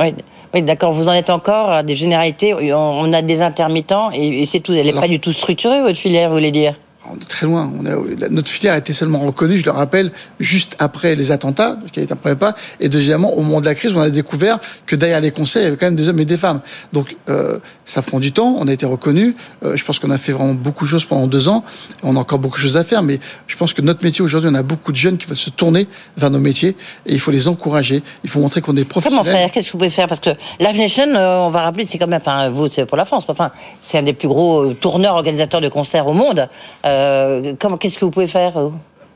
Oui. Oui, d'accord. Vous en êtes encore à des généralités. On a des intermittents et c'est tout. Elle n'est pas du tout structurée, votre filière, vous voulez dire? On est très loin. On a, notre filière a été seulement reconnue, je le rappelle, juste après les attentats, ce qui est un premier pas. Et deuxièmement, au moment de la crise, on a découvert que derrière les conseils, il y avait quand même des hommes et des femmes. Donc, euh, ça prend du temps. On a été reconnu. Euh, je pense qu'on a fait vraiment beaucoup de choses pendant deux ans. On a encore beaucoup de choses à faire, mais je pense que notre métier aujourd'hui, on a beaucoup de jeunes qui veulent se tourner vers nos métiers et il faut les encourager. Il faut montrer qu'on est professionnels. Comment faire? Qu'est-ce que vous pouvez faire? Parce que Live Nation, euh, on va rappeler, c'est quand même, enfin, vous, c'est pour la France. Enfin, c'est un des plus gros tourneurs organisateurs de concerts au monde. Euh, comment qu'est-ce que vous pouvez faire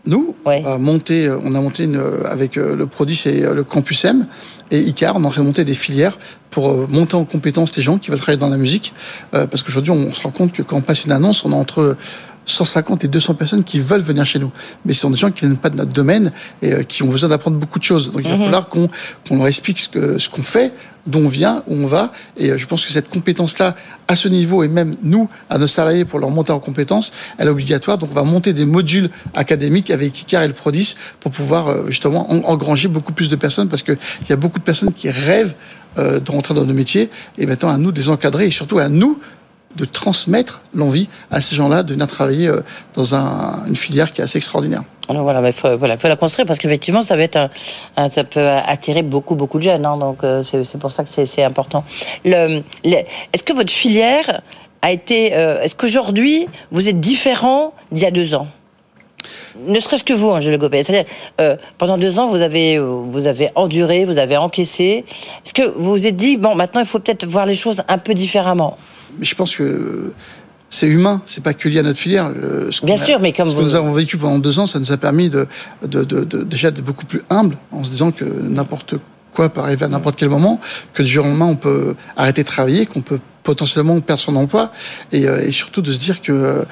nous, ouais. on, a monté, on a monté une, avec le produit, c'est le Campus M et ICAR, on a fait monter des filières pour monter en compétence les gens qui veulent travailler dans la musique. Euh, parce qu'aujourd'hui, on se rend compte que quand on passe une annonce, on a entre 150 et 200 personnes qui veulent venir chez nous. Mais ce sont des gens qui viennent pas de notre domaine et euh, qui ont besoin d'apprendre beaucoup de choses. Donc il va Mhm. falloir qu'on leur explique ce qu'on fait, d'où on vient, où on va. Et euh, je pense que cette compétence-là, à ce niveau, et même nous, à nos salariés, pour leur monter en compétence, elle est obligatoire. Donc on va monter des modules académiques avec ICAR et le Prodis pour pouvoir euh, justement en- engranger beaucoup plus de personnes parce qu'il y a beaucoup de personnes qui rêvent de rentrer dans nos métiers. Et maintenant, à nous de les encadrer et surtout à nous de transmettre l'envie à ces gens-là de venir travailler euh, dans un- une filière qui est assez extraordinaire. Alors voilà, il faut, la construire parce qu'effectivement, ça ça peut attirer beaucoup, beaucoup de jeunes. hein, donc euh, c'est pour ça que c'est- important. Est-ce que votre filière a été, euh, est-ce qu'aujourd'hui vous êtes différent d'il y a deux ans? Ne serait-ce que vous, Angèle Gobet. C'est-à-dire, pendant deux ans, vous avez, vous avez enduré, vous avez encaissé. Est-ce que vous vous êtes dit, bon, maintenant, il faut peut-être voir les choses un peu différemment? Mais je pense que euh, c'est humain, c'est pas que lié à notre filière. Euh, ce Bien a- sûr, mais comme ce vous- que nous avons vécu pendant deux ans, ça nous a permis de, de, de, de- déjà d'être beaucoup plus humble en se disant que n'importe quoi peut arriver à n'importe quel moment, que du jour au lendemain on peut arrêter de travailler, qu'on peut potentiellement perdre son emploi, et, euh, et surtout de se dire que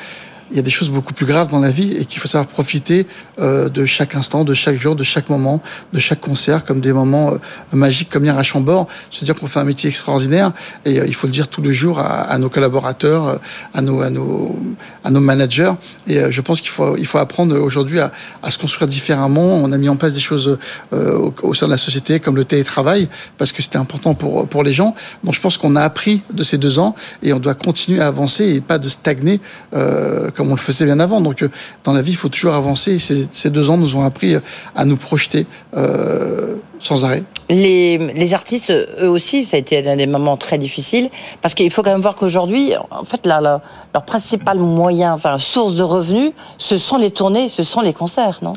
il y a des choses beaucoup plus graves dans la vie et qu'il faut savoir profiter euh, de chaque instant, de chaque jour, de chaque moment, de chaque concert, comme des moments euh, magiques comme hier à Chambord. Se dire qu'on fait un métier extraordinaire et euh, il faut le dire tous les jours à, nos collaborateurs, à nos, à nos, à nos managers. Et je pense qu'il faut, il faut apprendre aujourd'hui à, à se construire différemment. On a mis en place des choses au, au sein de la société comme le télétravail parce que c'était important pour, pour les gens. Donc je pense qu'on a appris de ces deux ans et on doit continuer à avancer et pas de stagner euh, comme on le faisait bien avant. Donc euh, dans la vie, il faut toujours avancer. Ces, deux ans nous ont appris euh, à nous projeter euh, sans arrêt. Les, les artistes, eux aussi, ça a été un des moments très difficiles, parce qu'il faut quand même voir qu'aujourd'hui, en fait, leur principal moyen, enfin, source de revenus, ce sont les tournées, ce sont les concerts, non?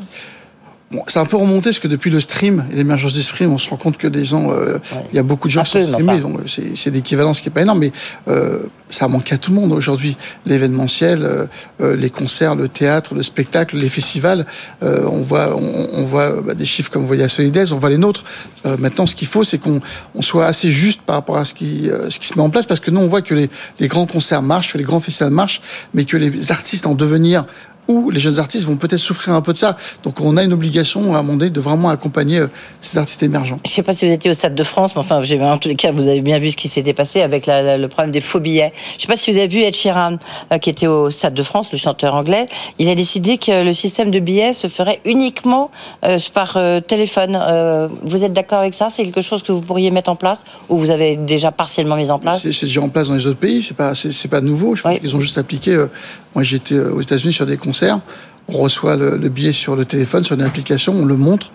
Bon, c'est un peu remonté parce que depuis le stream et l'émergence du stream, on se rend compte que des gens, euh, il y a beaucoup de gens qui sont streamés, donc c'est c'est d'équivalence qui est pas énorme, mais euh, ça manque à tout le monde aujourd'hui. L'événementiel, euh, euh, les concerts, le théâtre, le spectacle, les festivals, euh, on voit, on, on voit bah, des chiffres comme vous voyez à Solidaise, on voit les nôtres. Euh, maintenant, ce qu'il faut, c'est qu'on on soit assez juste par rapport à ce qui, euh, ce qui se met en place, parce que nous, on voit que les, les grands concerts marchent, que les grands festivals marchent, mais que les artistes en devenir ou les jeunes artistes vont peut-être souffrir un peu de ça. Donc on a une obligation à donné de vraiment accompagner euh, ces artistes émergents. Je sais pas si vous étiez au Stade de France, mais enfin, en tous les cas, vous avez bien vu ce qui s'était passé avec la- la- le problème des faux billets. Je sais pas si vous avez vu Ed Sheeran, euh, qui était au Stade de France, le chanteur anglais. Il a décidé que le système de billets se ferait uniquement euh, par euh, téléphone. Vous êtes d'accord avec ça? C'est quelque chose que vous pourriez mettre en place ou vous avez déjà partiellement mis en place? C'est déjà en place dans les autres pays, c'est pas c'est pas nouveau. Je pense Oui. qu'ils ont juste appliqué. Moi j'étais euh, aux États-Unis sur des concerts, on reçoit le, le billet sur le téléphone, sur une application, on le montre.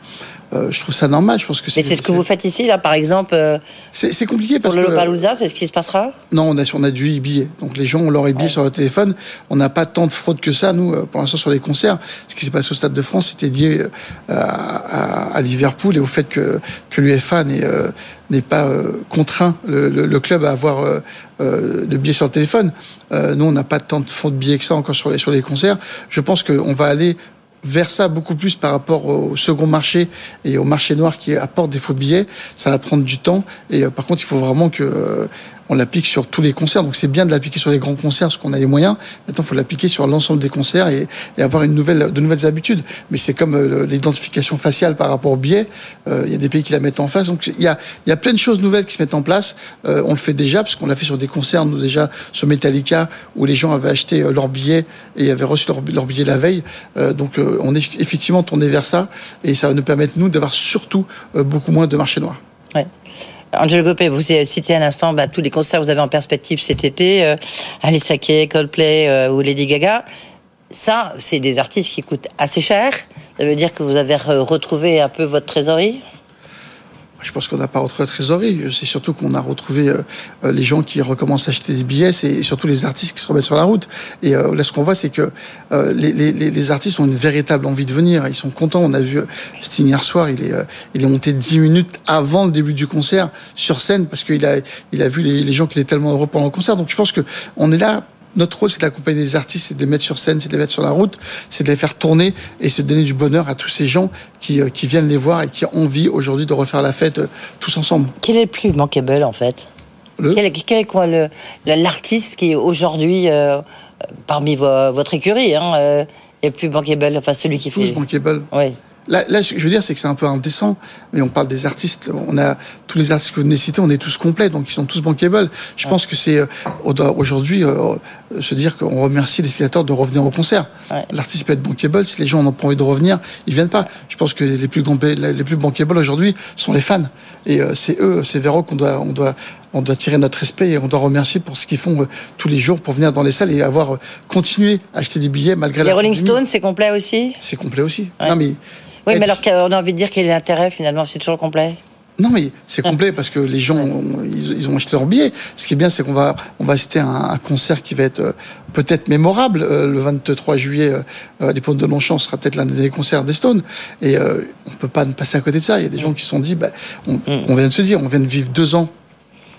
Euh, je trouve ça normal. Je pense que Mais c'est ce que vous faites ici, là, par exemple, euh, C'est c'est compliqué pour parce le que Lollapalooza, c'est ce qui se passera? Non, on a, on a du e-billet. Donc les gens ont leur e-billet sur le téléphone. On n'a pas tant de fraude que ça, nous, euh, pour l'instant, sur les concerts. Ce qui s'est passé au Stade de France, c'était lié euh, à, à- à Liverpool et au fait que, que l'UEFA n'est euh, n'est pas contraint le, le- le club à avoir de billets sur le téléphone. Nous, on n'a pas tant de fonds de billets que ça encore sur les, sur les concerts. Je pense qu'on va aller vers ça beaucoup plus par rapport au second marché et au marché noir qui apporte des faux billets. Ça va prendre du temps. Et euh, par contre, il faut vraiment que euh, on l'applique sur tous les concerts. Donc c'est bien de l'appliquer sur les grands concerts parce qu'on a les moyens. Maintenant, il faut l'appliquer sur l'ensemble des concerts et, avoir de nouvelles habitudes. Mais c'est comme euh, l'identification faciale par rapport au billet. Euh, Il y a des pays qui la mettent en place. Donc il y a, y plein de choses nouvelles qui se mettent en place. Euh, on le fait déjà parce qu'on l'a fait sur des concerts, nous déjà sur Metallica où les gens avaient acheté leur billet et avaient reçu leur, billet la veille. Donc on est effectivement tourné vers ça et ça va nous permettre nous d'avoir surtout beaucoup moins de marché noir. Ouais. Angelo Gopé, vous avez cité un instant bah, tous les concerts que vous avez en perspective cet été, euh, Alice Sake, Coldplay euh, ou Lady Gaga. Ça, c'est des artistes qui coûtent assez cher. Ça veut dire que vous avez re- retrouvé un peu votre trésorerie? Je pense qu'on n'a pas retrouvé la trésorerie. C'est surtout qu'on a retrouvé euh, euh, les gens qui recommencent à acheter des billets, c'est surtout les artistes qui se remettent sur la route. Et euh, là, ce qu'on voit, c'est que les, les, les- artistes ont une véritable envie de venir. Ils sont contents. On a vu Sting hier soir, il est, il est monté 10 minutes avant le début du concert sur scène parce qu'il a, il a vu les, gens qui étaient tellement heureux pendant le concert. Donc je pense que on est là. Notre rôle, c'est d'accompagner les artistes, c'est de les mettre sur scène, c'est de les mettre sur la route, c'est de les faire tourner et c'est de donner du bonheur à tous ces gens qui, euh, qui viennent les voir et qui ont envie aujourd'hui de refaire la fête euh, tous ensemble. Quel est le plus bankable en fait? Le- Quel est, quel est quoi le- le- l'artiste qui aujourd'hui euh, parmi vo- votre écurie. Hein, euh, n'y a plus bankable, enfin celui qui fait. Tous bankable. Oui. Là, là, ce que je veux dire, c'est que c'est un peu indécent, mais on parle des artistes. On a tous les artistes que vous venez citer, on est tous complets, donc ils sont tous bankable. Je pense que c'est euh, on doit aujourd'hui euh, euh, se dire qu'on remercie les spectateurs de revenir au concert. Ouais. L'artiste peut être bankable. Si les gens n'ont pas envie de revenir, ils viennent pas. Je pense que les plus grands, les plus bankable aujourd'hui sont les fans, et euh, c'est eux, c'est eux qu'on doit, on doit, on doit tirer notre respect et on doit remercier pour ce qu'ils font euh, tous les jours pour venir dans les salles et avoir euh, continué à acheter des billets malgré Les la Rolling. Stones, c'est complet aussi C'est complet aussi. Ouais. Non mais Oui, mais alors qu'on a envie de dire quel est l'intérêt finalement C'est toujours complet Non, mais c'est complet parce que les gens, ont- ils, ont acheté leur billet. Ce qui est bien, c'est qu'on va, on va assister à un, concert qui va être euh, peut-être mémorable. Le 23 juillet, à l'Hippodrome de Longchamp, sera peut-être l'un des concerts des Stones. Et on peut pas ne passer à côté de ça. Il y a des gens qui se sont dit, bah, on, on vient de se dire, on vient de vivre deux ans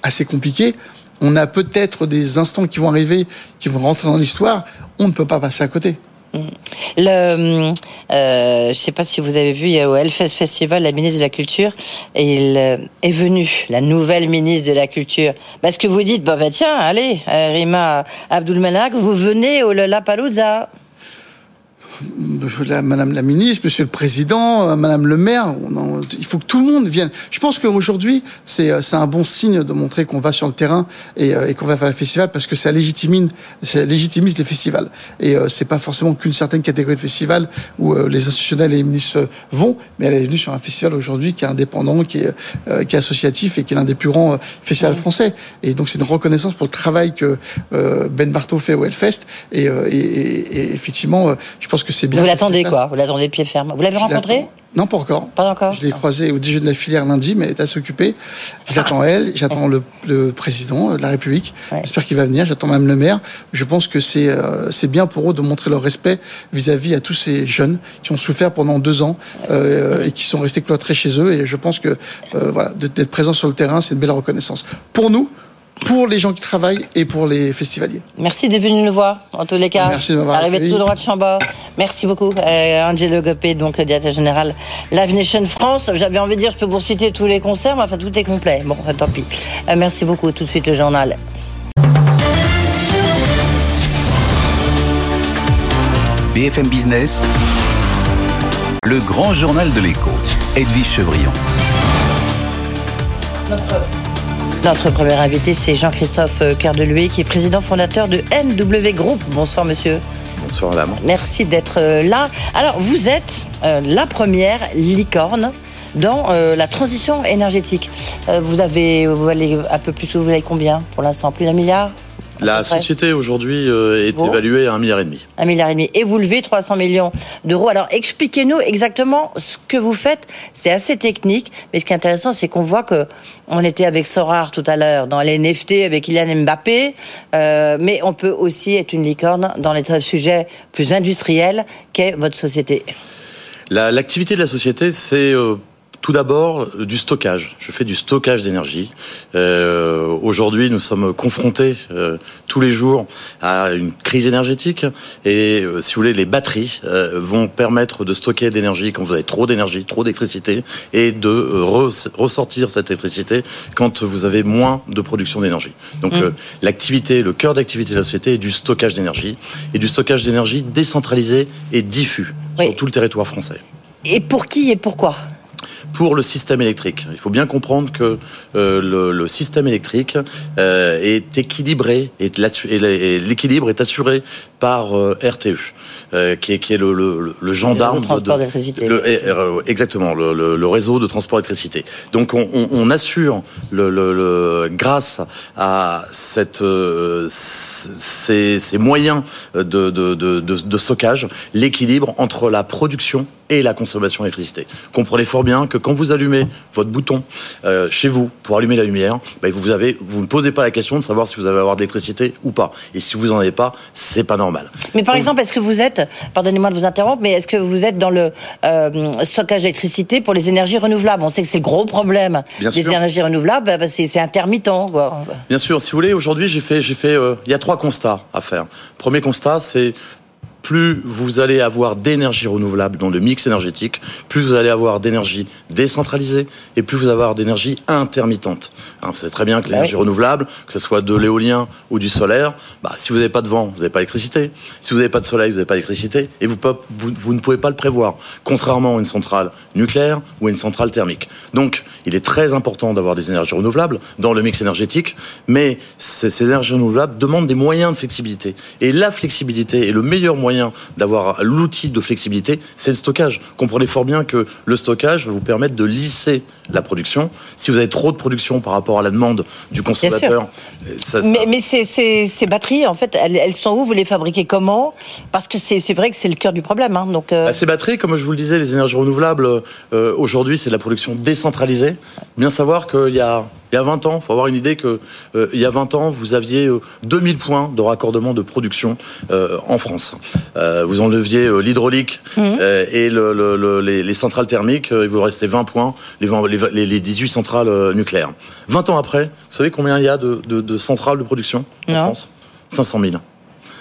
assez compliqués. On a peut-être des instants qui vont arriver, qui vont rentrer dans l'histoire. On ne peut pas passer à côté. Le, euh, je sais pas si vous avez vu, il au Hellfest Festival la ministre de la Culture il euh, est venue, la nouvelle ministre de la Culture. Parce que vous dites, bah tiens, allez, euh, Rima Abdulmanak, vous venez au Lollapalooza. Madame la ministre, Monsieur le Président, euh, Madame le maire, on il faut que tout le monde vienne. Je pense qu'aujourd'hui, c'est euh, c'est un bon signe de montrer qu'on va sur le terrain et, euh, et qu'on va faire le festival parce que ça légitimise, ça légitimise les festivals. Et euh, c'est pas forcément qu'une certaine catégorie de festival où euh, les institutionnels et les ministres vont, mais elle est venue sur un festival aujourd'hui qui est indépendant, qui est, euh, qui est associatif et qui est l'un des plus grands festivals français. Et donc c'est une reconnaissance pour le travail que Ben Bartho fait au Hellfest. Et, euh, et, et- effectivement, je pense que c'est bien. Vous l'attendez quoi Vous l'attendez pied ferme. Vous l'avez rencontré. Non, pas encore. Pas encore Je l'ai croisé au déjeuner de la filière lundi, mais elle est assez occupée. J'attends elle, j'attends le, le président de la République. Ouais. J'espère qu'il va venir. J'attends même le maire. Je pense que c'est euh, c'est bien pour eux de montrer leur respect vis-à-vis à tous ces jeunes qui ont souffert pendant deux ans euh, et qui sont restés cloîtrés chez eux. Et je pense que euh, voilà, d'être présent sur le terrain, c'est une belle reconnaissance pour nous, pour les gens qui travaillent et pour les festivaliers. Merci d'être venu nous voir, en tous les cas. Merci de m'avoir Arrivé tout droit de Chambord. Merci beaucoup, euh, Angelo Gopé, donc le directeur général Live Nation France. J'avais envie de dire, je peux vous citer tous les concerts, mais enfin, tout est complet. Bon, tant pis. Euh, merci beaucoup. Tout de suite, le journal. BFM Business, le grand journal de l'écho, Edwige Chevrillon. Notre premier invité, c'est Jean-Christophe euh, de Louis, qui est président fondateur de NW Group. Bonsoir, monsieur. Bonsoir madame. Merci d'être euh, là. Alors, vous êtes euh, la première licorne dans euh, la transition énergétique. Euh, vous avez, vous allez un peu plus, vous avez combien pour l'instant? Plus d'un milliard? La société aujourd'hui euh, est Bon. évaluée à un milliard et demi. Un milliard et demi. Et vous levez 300 millions d'euros. Alors, expliquez-nous exactement ce que vous faites. C'est assez technique, mais ce qui est intéressant, c'est qu'on voit que on était avec Sorar tout à l'heure dans les NFT avec Kylian Mbappé, euh, mais on peut aussi être une licorne dans les sujets plus industriels qu'est votre société. La- L'activité de la société, c'est euh, tout d'abord euh, du stockage. Je fais du stockage d'énergie. Euh, Aujourd'hui, nous sommes confrontés euh, tous les jours à une crise énergétique et, euh, si vous voulez, les batteries euh, vont permettre de stocker de l'énergie quand vous avez trop d'énergie, trop d'électricité, et de euh, re- ressortir cette électricité quand vous avez moins de production d'énergie. Donc, euh, l'activité, le cœur d'activité de la société est du stockage d'énergie et du stockage d'énergie décentralisé et diffus Oui. sur tout le territoire français Et pour qui et pourquoi? Pour le système électrique. Il faut bien comprendre que euh, le, système électrique euh, est équilibré et l'équilibre est assuré par euh, RTE, euh, qui est, qui est le, le, le gendarme réseau de d'électricité. le- euh, exactement, le, le- le réseau de transport d'électricité. Donc on, on- on assure, le, le- le- grâce à cette, ces, ces moyens de, de, de, de, de stockage, l'équilibre entre la production et la consommation d'électricité. Comprenez fort bien que quand vous allumez votre bouton euh, chez vous pour allumer la lumière, bah, vous, avez, vous ne posez pas la question de savoir si vous allez avoir de l'électricité ou pas. Et si vous n'en avez pas, c'est pas normal. Mais par Donc, exemple, est-ce que vous êtes, pardonnez-moi de vous interrompre, mais est-ce que vous êtes dans le euh, stockage d'électricité pour les énergies renouvelables? On sait que c'est le gros problème Bien des sûr. énergies renouvelables, bah, c'est c'est intermittent. Quoi. Bien sûr, si vous voulez, aujourd'hui, j'ai fait, j'ai fait, euh, il y a trois constats à faire. Premier constat, c'est plus vous allez avoir d'énergie renouvelable dans le mix énergétique, plus vous allez avoir d'énergie décentralisée et plus vous allez avoir d'énergie intermittente. Hein, vous savez très bien que l'énergie renouvelable, que ce soit de l'éolien ou du solaire, bah, si vous n'avez pas de vent, vous n'avez pas d'électricité. Si vous n'avez pas de soleil, vous n'avez pas d'électricité et vous, pop- vous, vous ne pouvez pas le prévoir, contrairement à une centrale nucléaire ou à une centrale thermique. Donc, il est très important d'avoir des énergies renouvelables dans le mix énergétique, mais ces, ces énergies renouvelables demandent des moyens de flexibilité. Et la flexibilité est le meilleur moyen d'avoir l'outil de flexibilité, c'est le stockage. Comprenez fort bien que le stockage va vous permettre de lisser la production. Si vous avez trop de production par rapport à la demande du consommateur, ça, ça- Mais, mais ces, ces- ces batteries, en fait, elles, elles sont où? Vous les fabriquez comment? Parce que c'est c'est vrai que c'est le cœur du problème. hein, donc, euh, Bah, ces batteries, comme je vous le disais, les énergies renouvelables, euh, aujourd'hui, c'est de la production décentralisée. Bien savoir qu'il y a, il y a 20 ans, il faut avoir une idée que euh, il y a 20 ans, vous aviez euh, 2000 points de raccordement de production euh, en France. Euh, vous enleviez euh, l'hydraulique euh, et le, le- le- les, les centrales thermiques, il vous restait 20 points, les, 20 les, les- les 18 centrales nucléaires. 20 ans après, vous savez combien il y a de, de- de centrales de production en Non. France? 500 000. Donc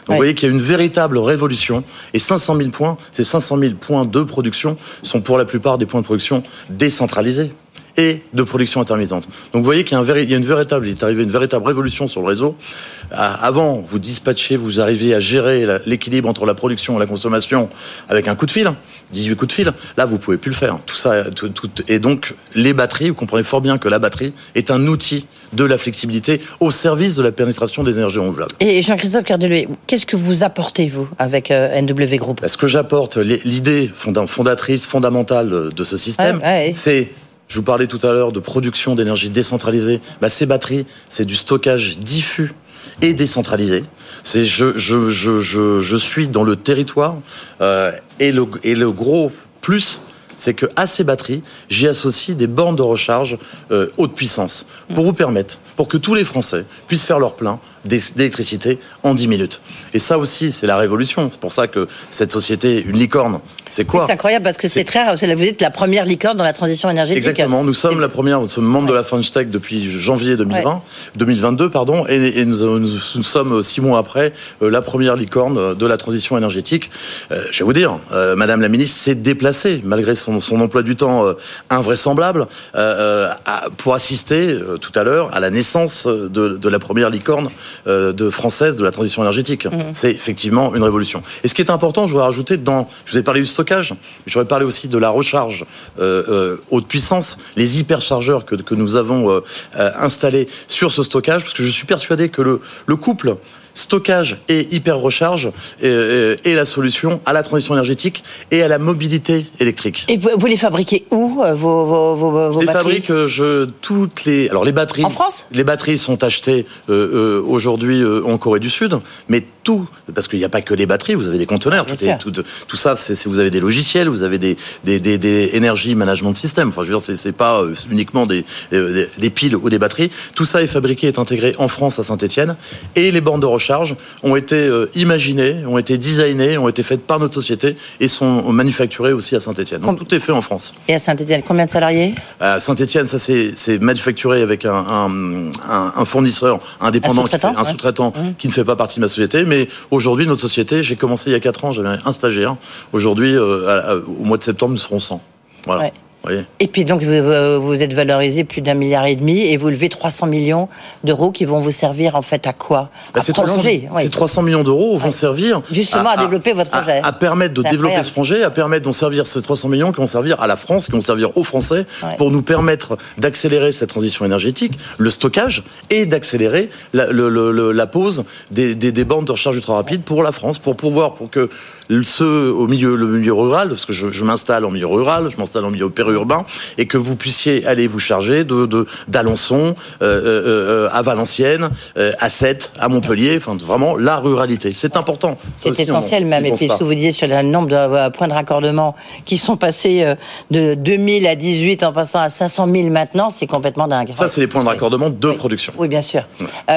vous voyez qu'il y a une véritable révolution. Et 500 000 points, ces 500 000 points de production sont pour la plupart des points de production décentralisés et de production intermittente. Donc vous voyez qu'il y y a une véritable, il est arrivé une véritable révolution sur le réseau. Ah, Avant, vous dispatchiez, vous arriviez à gérer l'équilibre entre la production et la consommation avec un coup de fil, 18 coups de fil. Là, vous pouvez plus le faire. Tout ça, tout, tout- et donc les batteries, vous comprenez fort bien que la batterie est un outil de la flexibilité au service de la pénétration des énergies renouvelables. Et Jean-Christophe Cardeluet, qu'est-ce que vous apportez, vous, avec euh, NW Group? Bah, Ce que j'apporte, l'idée fonda- fondatrice, fondamentale de ce système, ouais. c'est, je vous parlais tout à l'heure de production d'énergie décentralisée. Bah, ces batteries, c'est du stockage diffus et décentralisé. C'est je, je, je, je, je suis dans le territoire euh, et, le, et le gros plus. C'est que à ces batteries, j'y associe des bornes de recharge euh, haute puissance pour vous permettre, pour que tous les Français puissent faire leur plein d'é- d'électricité en 10 minutes. Et ça aussi, c'est la révolution. C'est pour ça que cette société, une licorne, c'est quoi C'est incroyable parce que c'est très rare. Vous êtes la première licorne dans la transition énergétique. Exactement. Nous sommes la première, nous sommes membres de la French Tech depuis janvier 2020, 2022, pardon, et, et nous, nous- nous sommes six mois après euh, la première licorne euh, de la transition énergétique. Euh, je vais vous dire, euh, Madame la Ministre s'est déplacée malgré son, son emploi du temps invraisemblable à- pour assister tout à l'heure à la naissance de, de la première licorne de française de la transition énergétique. C'est effectivement une révolution. Et ce qui est important, je voudrais rajouter dans, je vous ai parlé du stockage, voudrais parler aussi de la recharge euh, euh, haute puissance, les hyperchargeurs que, nous avons euh, installés sur ce stockage, parce que je suis persuadé que le couple stockage et hyper recharge est, est- la solution à la transition énergétique et à la mobilité électrique. Et vous, vous les fabriquez où, euh, vos, vos, vos, vos les batteries fabriques, euh, je toutes les alors les batteries En France? Les batteries sont achetées euh, euh, aujourd'hui euh, en Corée du Sud, mais tout parce qu'il n'y a pas que les batteries, vous avez des conteneurs, tout, est- sûr. tout, tout ça, c'est vous avez des logiciels, vous avez des des, des, des énergie management system. Enfin, je veux dire, c'est pas euh, uniquement des, euh, des des piles ou des batteries. Tout ça est fabriqué, est intégré en France à Saint-Étienne, et les bornes de recharge ont été euh, imaginées, ont été designées, ont été faites par notre société et sont manufacturées aussi à Saint-Étienne. Donc tout est fait en France. Et à Saint-Etienne, combien de salariés? À Saint-Etienne, ça c'est manufacturé avec un, un, un- un fournisseur indépendant, Un sous-traitant, sous-traitant qui ne fait pas partie de ma société. Mais aujourd'hui, notre société, j'ai commencé il y a 4 ans, j'avais un stagiaire. Aujourd'hui, euh, au mois de septembre, nous serons 100. Voilà. Ouais. Et puis donc vous, êtes valorisé plus d'un milliard et demi et vous levez 300 millions d'euros qui vont vous servir en fait à quoi? Bah, À ces 300, prolonger. oui. ces 300 millions d'euros vont servir Justement à développer votre projet. À, permettre de développer incroyable. ce projet, à permettre d'en servir ces 300 millions qui vont servir à la France, qui vont servir aux Français, pour nous permettre d'accélérer cette transition énergétique, le stockage et d'accélérer la, le- le- le- la pose des, des, des bornes de recharge ultra rapide pour la France, pour pouvoir pour que ceux au milieu le milieu rural, parce que je, je m'installe en milieu rural, je m'installe en milieu périurbain, et que vous puissiez aller vous charger de d'Alençon euh, euh, euh, à Valenciennes, euh, à Sète, à Montpellier, enfin vraiment la ruralité. C'est important. C'est essentiel on même. Et puis ce que vous disiez sur le nombre de points de raccordement qui sont passés de 2000 à 18 en passant à 500 000 maintenant, c'est complètement dingue. Ça, c'est les points de raccordement de production. Oui, bien sûr.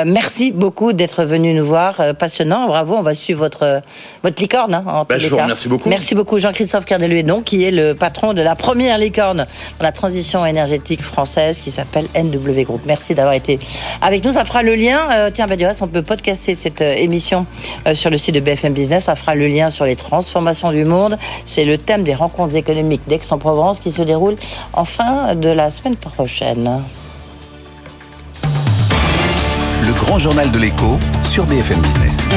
Merci beaucoup d'être venu nous voir. Passionnant, bravo. On va suivre votre, votre licorne. hein, en Bah, tous je les vous cas. remercie beaucoup. Merci beaucoup, Jean-Christophe Cardeluet, donc, qui est le patron de la première licorne. licorne dans la transition énergétique française qui s'appelle NW Group. Merci d'avoir été avec nous. Ça fera le lien. Euh, tiens, bah, du reste, on peut podcaster cette euh, émission euh, sur le site de BFM Business. Ça fera le lien sur les transformations du monde. C'est le thème des rencontres économiques d'Aix-en-Provence qui se déroule en fin de la semaine prochaine. Le grand journal de l'écho sur BFM Business.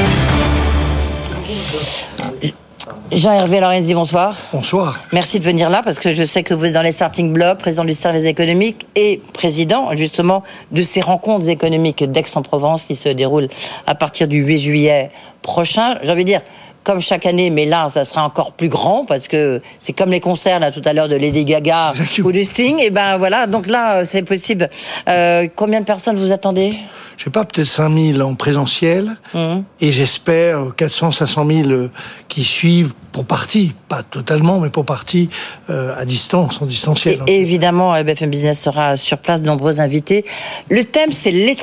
Jean-Hervé Lorenzi, bonsoir. Bonsoir. Merci de venir là parce que je sais que vous êtes dans les starting blocks, président du service économique et président justement de ces rencontres économiques d'Aix-en-Provence qui se déroulent à partir du 8 juillet prochain. J'ai envie de dire, comme chaque année, mais là, ça sera encore plus grand parce que c'est comme les concerts là tout à l'heure de Lady Gaga ou de Sting. Et ben voilà, donc là, c'est possible. Euh, combien de personnes vous attendez? Je sais pas, peut-être 5000 en présentiel, Mhm. et j'espère 400, 500 000 euh, qui suivent pour partie, pas totalement, mais pour partie euh, à distance, en distanciel. Et évidemment, euh, BFM Business sera sur place, de nombreux invités. Le thème, c'est les,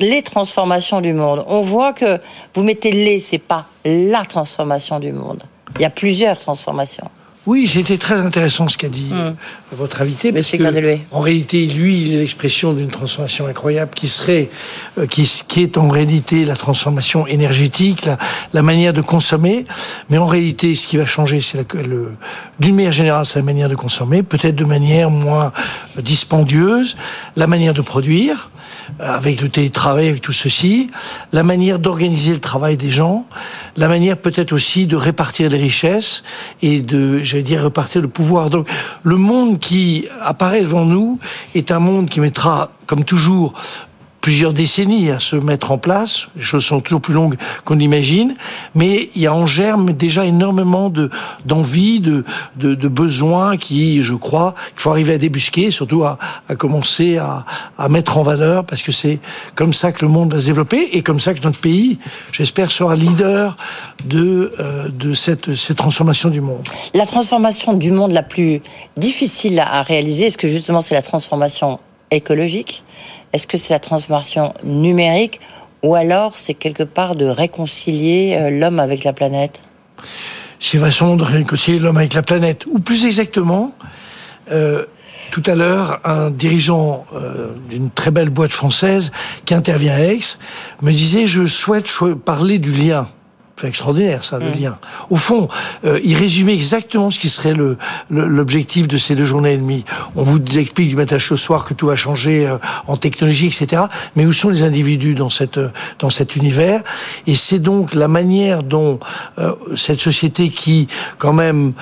les transformations du monde. On voit que vous mettez les, c'est pas la transformation du monde. Il y a plusieurs transformations. Oui, c'était très intéressant ce qu'a dit euh, votre invité, parce Monsieur que Gradelouet. en réalité, lui, il est l'expression d'une transformation incroyable qui serait, euh, qui, qui est en réalité la transformation énergétique, la, la manière de consommer. Mais en réalité, ce qui va changer, c'est d'une manière générale, c'est la manière de consommer, peut-être de manière moins dispendieuse, la manière de produire euh, avec le télétravail, avec tout ceci, la manière d'organiser le travail des gens, la manière peut-être aussi de répartir les richesses et de, dire, répartir le pouvoir. Donc, le monde qui apparaît devant nous est un monde qui mettra, comme toujours, plusieurs décennies à se mettre en place. Les choses sont toujours plus longues qu'on l'imagine, mais il y a en germe déjà énormément de d'envie, de, de de besoins qui, je crois, qu'il faut arriver à débusquer, surtout à, à commencer à, à mettre en valeur, parce que c'est comme ça que le monde va se développer et comme ça que notre pays, j'espère, sera leader de euh, de cette cette transformation du monde. La transformation du monde la plus difficile à réaliser, est-ce que justement c'est la transformation écologique? Est-ce que c'est la transformation numérique Ou alors c'est quelque part de réconcilier euh, l'homme avec la planète? C'est façon de réconcilier l'homme avec la planète. Ou plus exactement, euh, tout à l'heure, un dirigeant euh, d'une très belle boîte française qui intervient à Aix me disait je souhaite parler du lien. C'est extraordinaire ça, le lien. Au fond, euh, il résumait exactement ce qui serait le le- l'objectif de ces deux journées et demie. On vous explique du matin au soir que tout va changer euh, en technologie, etc. Mais où sont les individus dans cette euh, dans cet univers? Et c'est donc la manière dont euh, cette société qui, quand même,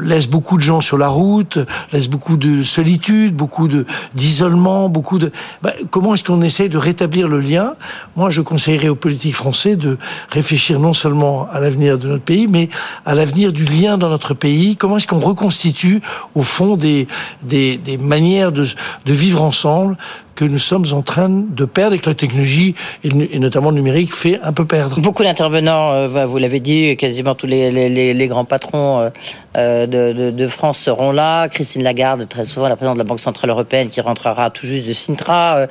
laisse beaucoup de gens sur la route, laisse beaucoup de solitude, beaucoup de d'isolement, beaucoup de. Bah, comment est-ce qu'on essaie de rétablir le lien? Moi, je conseillerais aux politiques français de réfléchir non seulement à l'avenir de notre pays, mais à l'avenir du lien dans notre pays. Comment est-ce qu'on reconstitue, au fond, des des, manières de vivre ensemble que nous sommes en train de perdre et que la technologie, et, notamment le numérique, fait un peu perdre? Beaucoup d'intervenants, euh, vous l'avez dit, quasiment tous les, grands patrons euh, euh, de, de- France seront là. Christine Lagarde, très souvent la présidente de la Banque Centrale Européenne, qui rentrera tout juste de Sintra.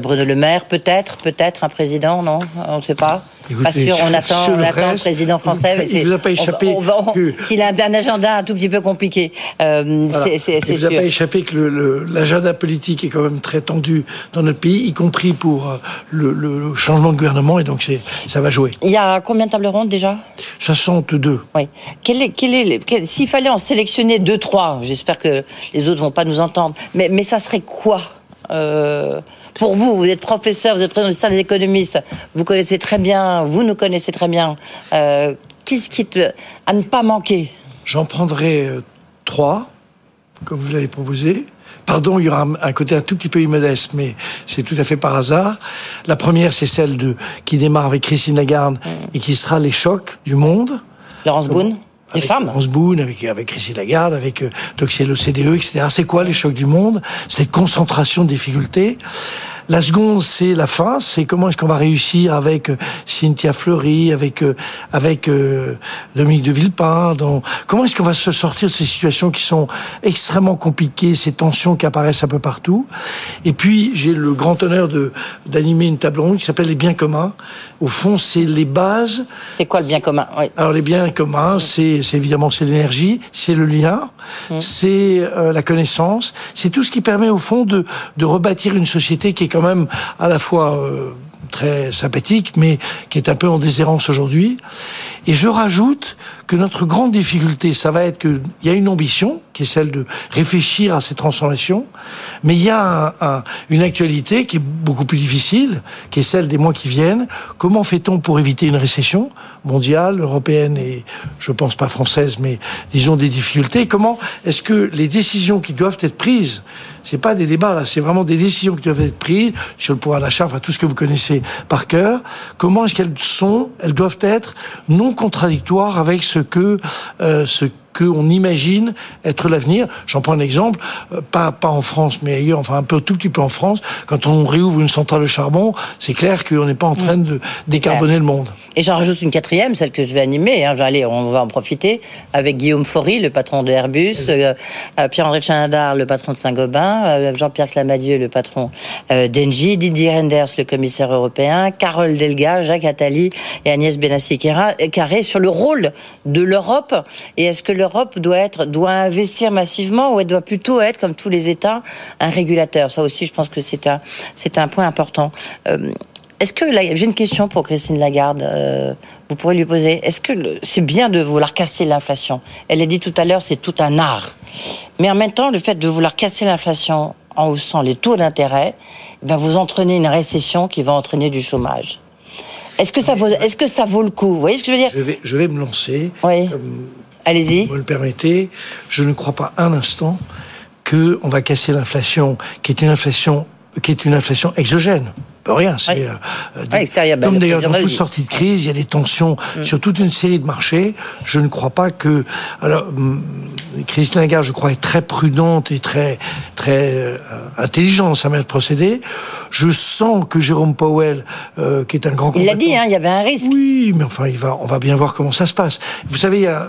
Bruno Le Maire, peut-être, peut-être un président, non? On ne sait pas. Pas Écoutez, sûr, on attend, on le attend le reste, président français. il c'est- vous a pas échappé Qu'il a un, agenda un tout petit peu compliqué. Euh, Voilà. c'est- Il c'est vous a pas échappé que l'agenda politique est quand même très tendu dans notre pays, y compris pour euh, le, le changement de gouvernement, et donc ça va jouer. Il y a combien de tables rondes déjà? 62. Oui. Quel est, quel est, s'il fallait en sélectionner deux, trois, j'espère que les autres vont pas nous entendre, mais, mais ça serait quoi? Euh, Pour vous, vous êtes professeur, vous êtes président du service des économistes, vous connaissez très bien, vous nous connaissez très bien. Euh, Qu'est-ce qui te, à ne pas manquer J'en prendrai euh, trois, comme vous l'avez proposé. Pardon, il y aura un, côté un tout petit peu immodeste, mais c'est tout à fait par hasard. La première, c'est celle de qui démarre avec Christine Lagarde et qui sera les chocs du monde. Laurence Boone Des avec femmes Laurence Boone, avec, avec Christine Lagarde, avec euh, donc c'est l'OCDE, etc. C'est quoi les chocs du monde? Cette concentration de difficultés. La seconde, c'est la fin, c'est comment est-ce qu'on va réussir avec euh, Cynthia Fleury, avec euh, avec euh, Dominique de Villepin, dans, comment est-ce qu'on va se sortir de ces situations qui sont extrêmement compliquées, ces tensions qui apparaissent un peu partout. Et puis j'ai le grand honneur de d'animer une table ronde qui s'appelle les biens communs. Au fond, c'est les bases. C'est quoi le bien commun? Oui. Alors les biens communs, c'est c'est évidemment c'est l'énergie, c'est le lien, Mmh. c'est euh, la connaissance, c'est tout ce qui permet au fond de de rebâtir une société qui est quand même à la fois euh, très sympathique, mais qui est un peu en déshérence aujourd'hui. Et je rajoute que notre grande difficulté, ça va être qu'il y a une ambition, qui est celle de réfléchir à ces transformations, mais il y a un- un- une actualité qui est beaucoup plus difficile, qui est celle des mois qui viennent. Comment fait-on pour éviter une récession mondiale, européenne et je pense pas française, mais disons des difficultés? Comment est-ce que les décisions qui doivent être prises c'est pas des débats là, c'est vraiment des décisions qui doivent être prises sur le pouvoir d'achat, enfin tout ce que vous connaissez par cœur. Comment est-ce qu'elles sont Elles doivent être non contradictoires avec ce que euh, ce qu'on imagine être l'avenir. J'en prends un exemple, euh, pas pas en France, mais ailleurs, enfin un peu tout petit peu en France. Quand on réouvre une centrale de charbon, c'est clair qu'on n'est pas en train de décarboner le monde. Et j'en rajoute une quatrième, celle que je vais animer. Hein. Aller, on va en profiter avec Guillaume Faury, le patron de Airbus, euh, euh, Pierre-André Chalindar, le patron de Saint-Gobain, euh, Jean-Pierre Clamadieu, le patron euh, d'Engie, Didier Renders, le commissaire européen, Carole Delga, Jacques Attali et Agnès Benassi-Carré sur le rôle de l'Europe. Et est-ce que l'Europe doit être, doit investir massivement ou elle doit plutôt être, comme tous les États, un régulateur Ça aussi, je pense que c'est un, c'est un point important. Euh, est-ce que j'ai une question pour Christine Lagarde euh, Vous pourrez lui poser. Est-ce que c'est bien de vouloir casser l'inflation? Elle a dit tout à l'heure, c'est tout un art. Mais en même temps, le fait de vouloir casser l'inflation en haussant les taux d'intérêt, eh ben vous entraînez une récession qui va entraîner du chômage. Est-ce que ça vaut Est-ce que ça vaut le coup? Vous voyez ce que je veux dire? Je vais, je vais me lancer. Oui. Comme Allez-y. vous me le permettez, je ne crois pas un instant que on va casser l'inflation, qui est une inflation, qui est une inflation exogène. Rien, c'est euh, Ouais, ben, comme le d'ailleurs dans toute sortie de crise, il y a des tensions Mm. sur toute une série de marchés. Je ne crois pas que alors hum, Christine Lagarde, je crois, est très prudente et très très euh, intelligente dans sa manière de procéder. Je sens que Jérôme Powell, euh, qui est un grand Il l'a dit, hein, il y avait un risque. oui, mais enfin, il va, on va bien voir comment ça se passe. Vous savez, il y a,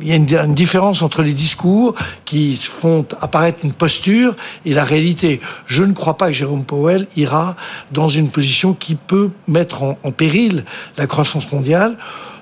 il y a une, différence entre les discours qui font apparaître une posture et la réalité. Je ne crois pas que Jérôme Powell ira dans une position qui peut mettre en péril la croissance mondiale.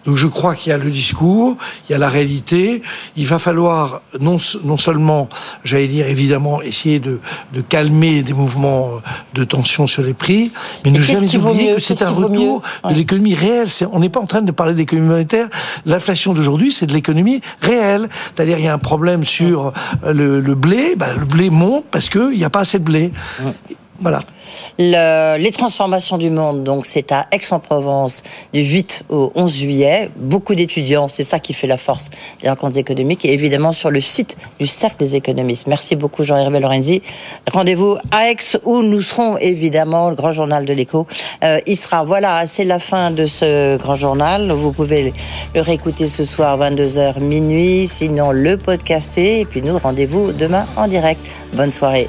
Donc je crois qu'il y a le discours, il y a la réalité. Il va falloir non, non seulement, j'allais dire évidemment, essayer de, de calmer des mouvements de tension sur les prix, mais ne qu'est-ce jamais oublier mieux que c'est un retour de l'économie réelle. On n'est pas en train de parler d'économie monétaire. L'inflation d'aujourd'hui, c'est de l'économie réelle. C'est-à-dire, il y a un problème sur euh, le, le blé. Bah, le blé monte parce qu'il n'y a pas assez de blé. Voilà. Le- les transformations du monde, donc c'est à Aix-en-Provence du 8 au 11 juillet. Beaucoup d'étudiants, c'est ça qui fait la force des rencontres économiques et évidemment sur le site du Cercle des économistes. Merci beaucoup Jean-Hervé Lorenzi. Rendez-vous à Aix où nous serons évidemment, le grand journal de l'écho. Euh, il sera, voilà, c'est la fin de ce grand journal. Vous pouvez le réécouter ce soir 22h minuit, sinon le podcaster et puis nous rendez-vous demain en direct. Bonne soirée.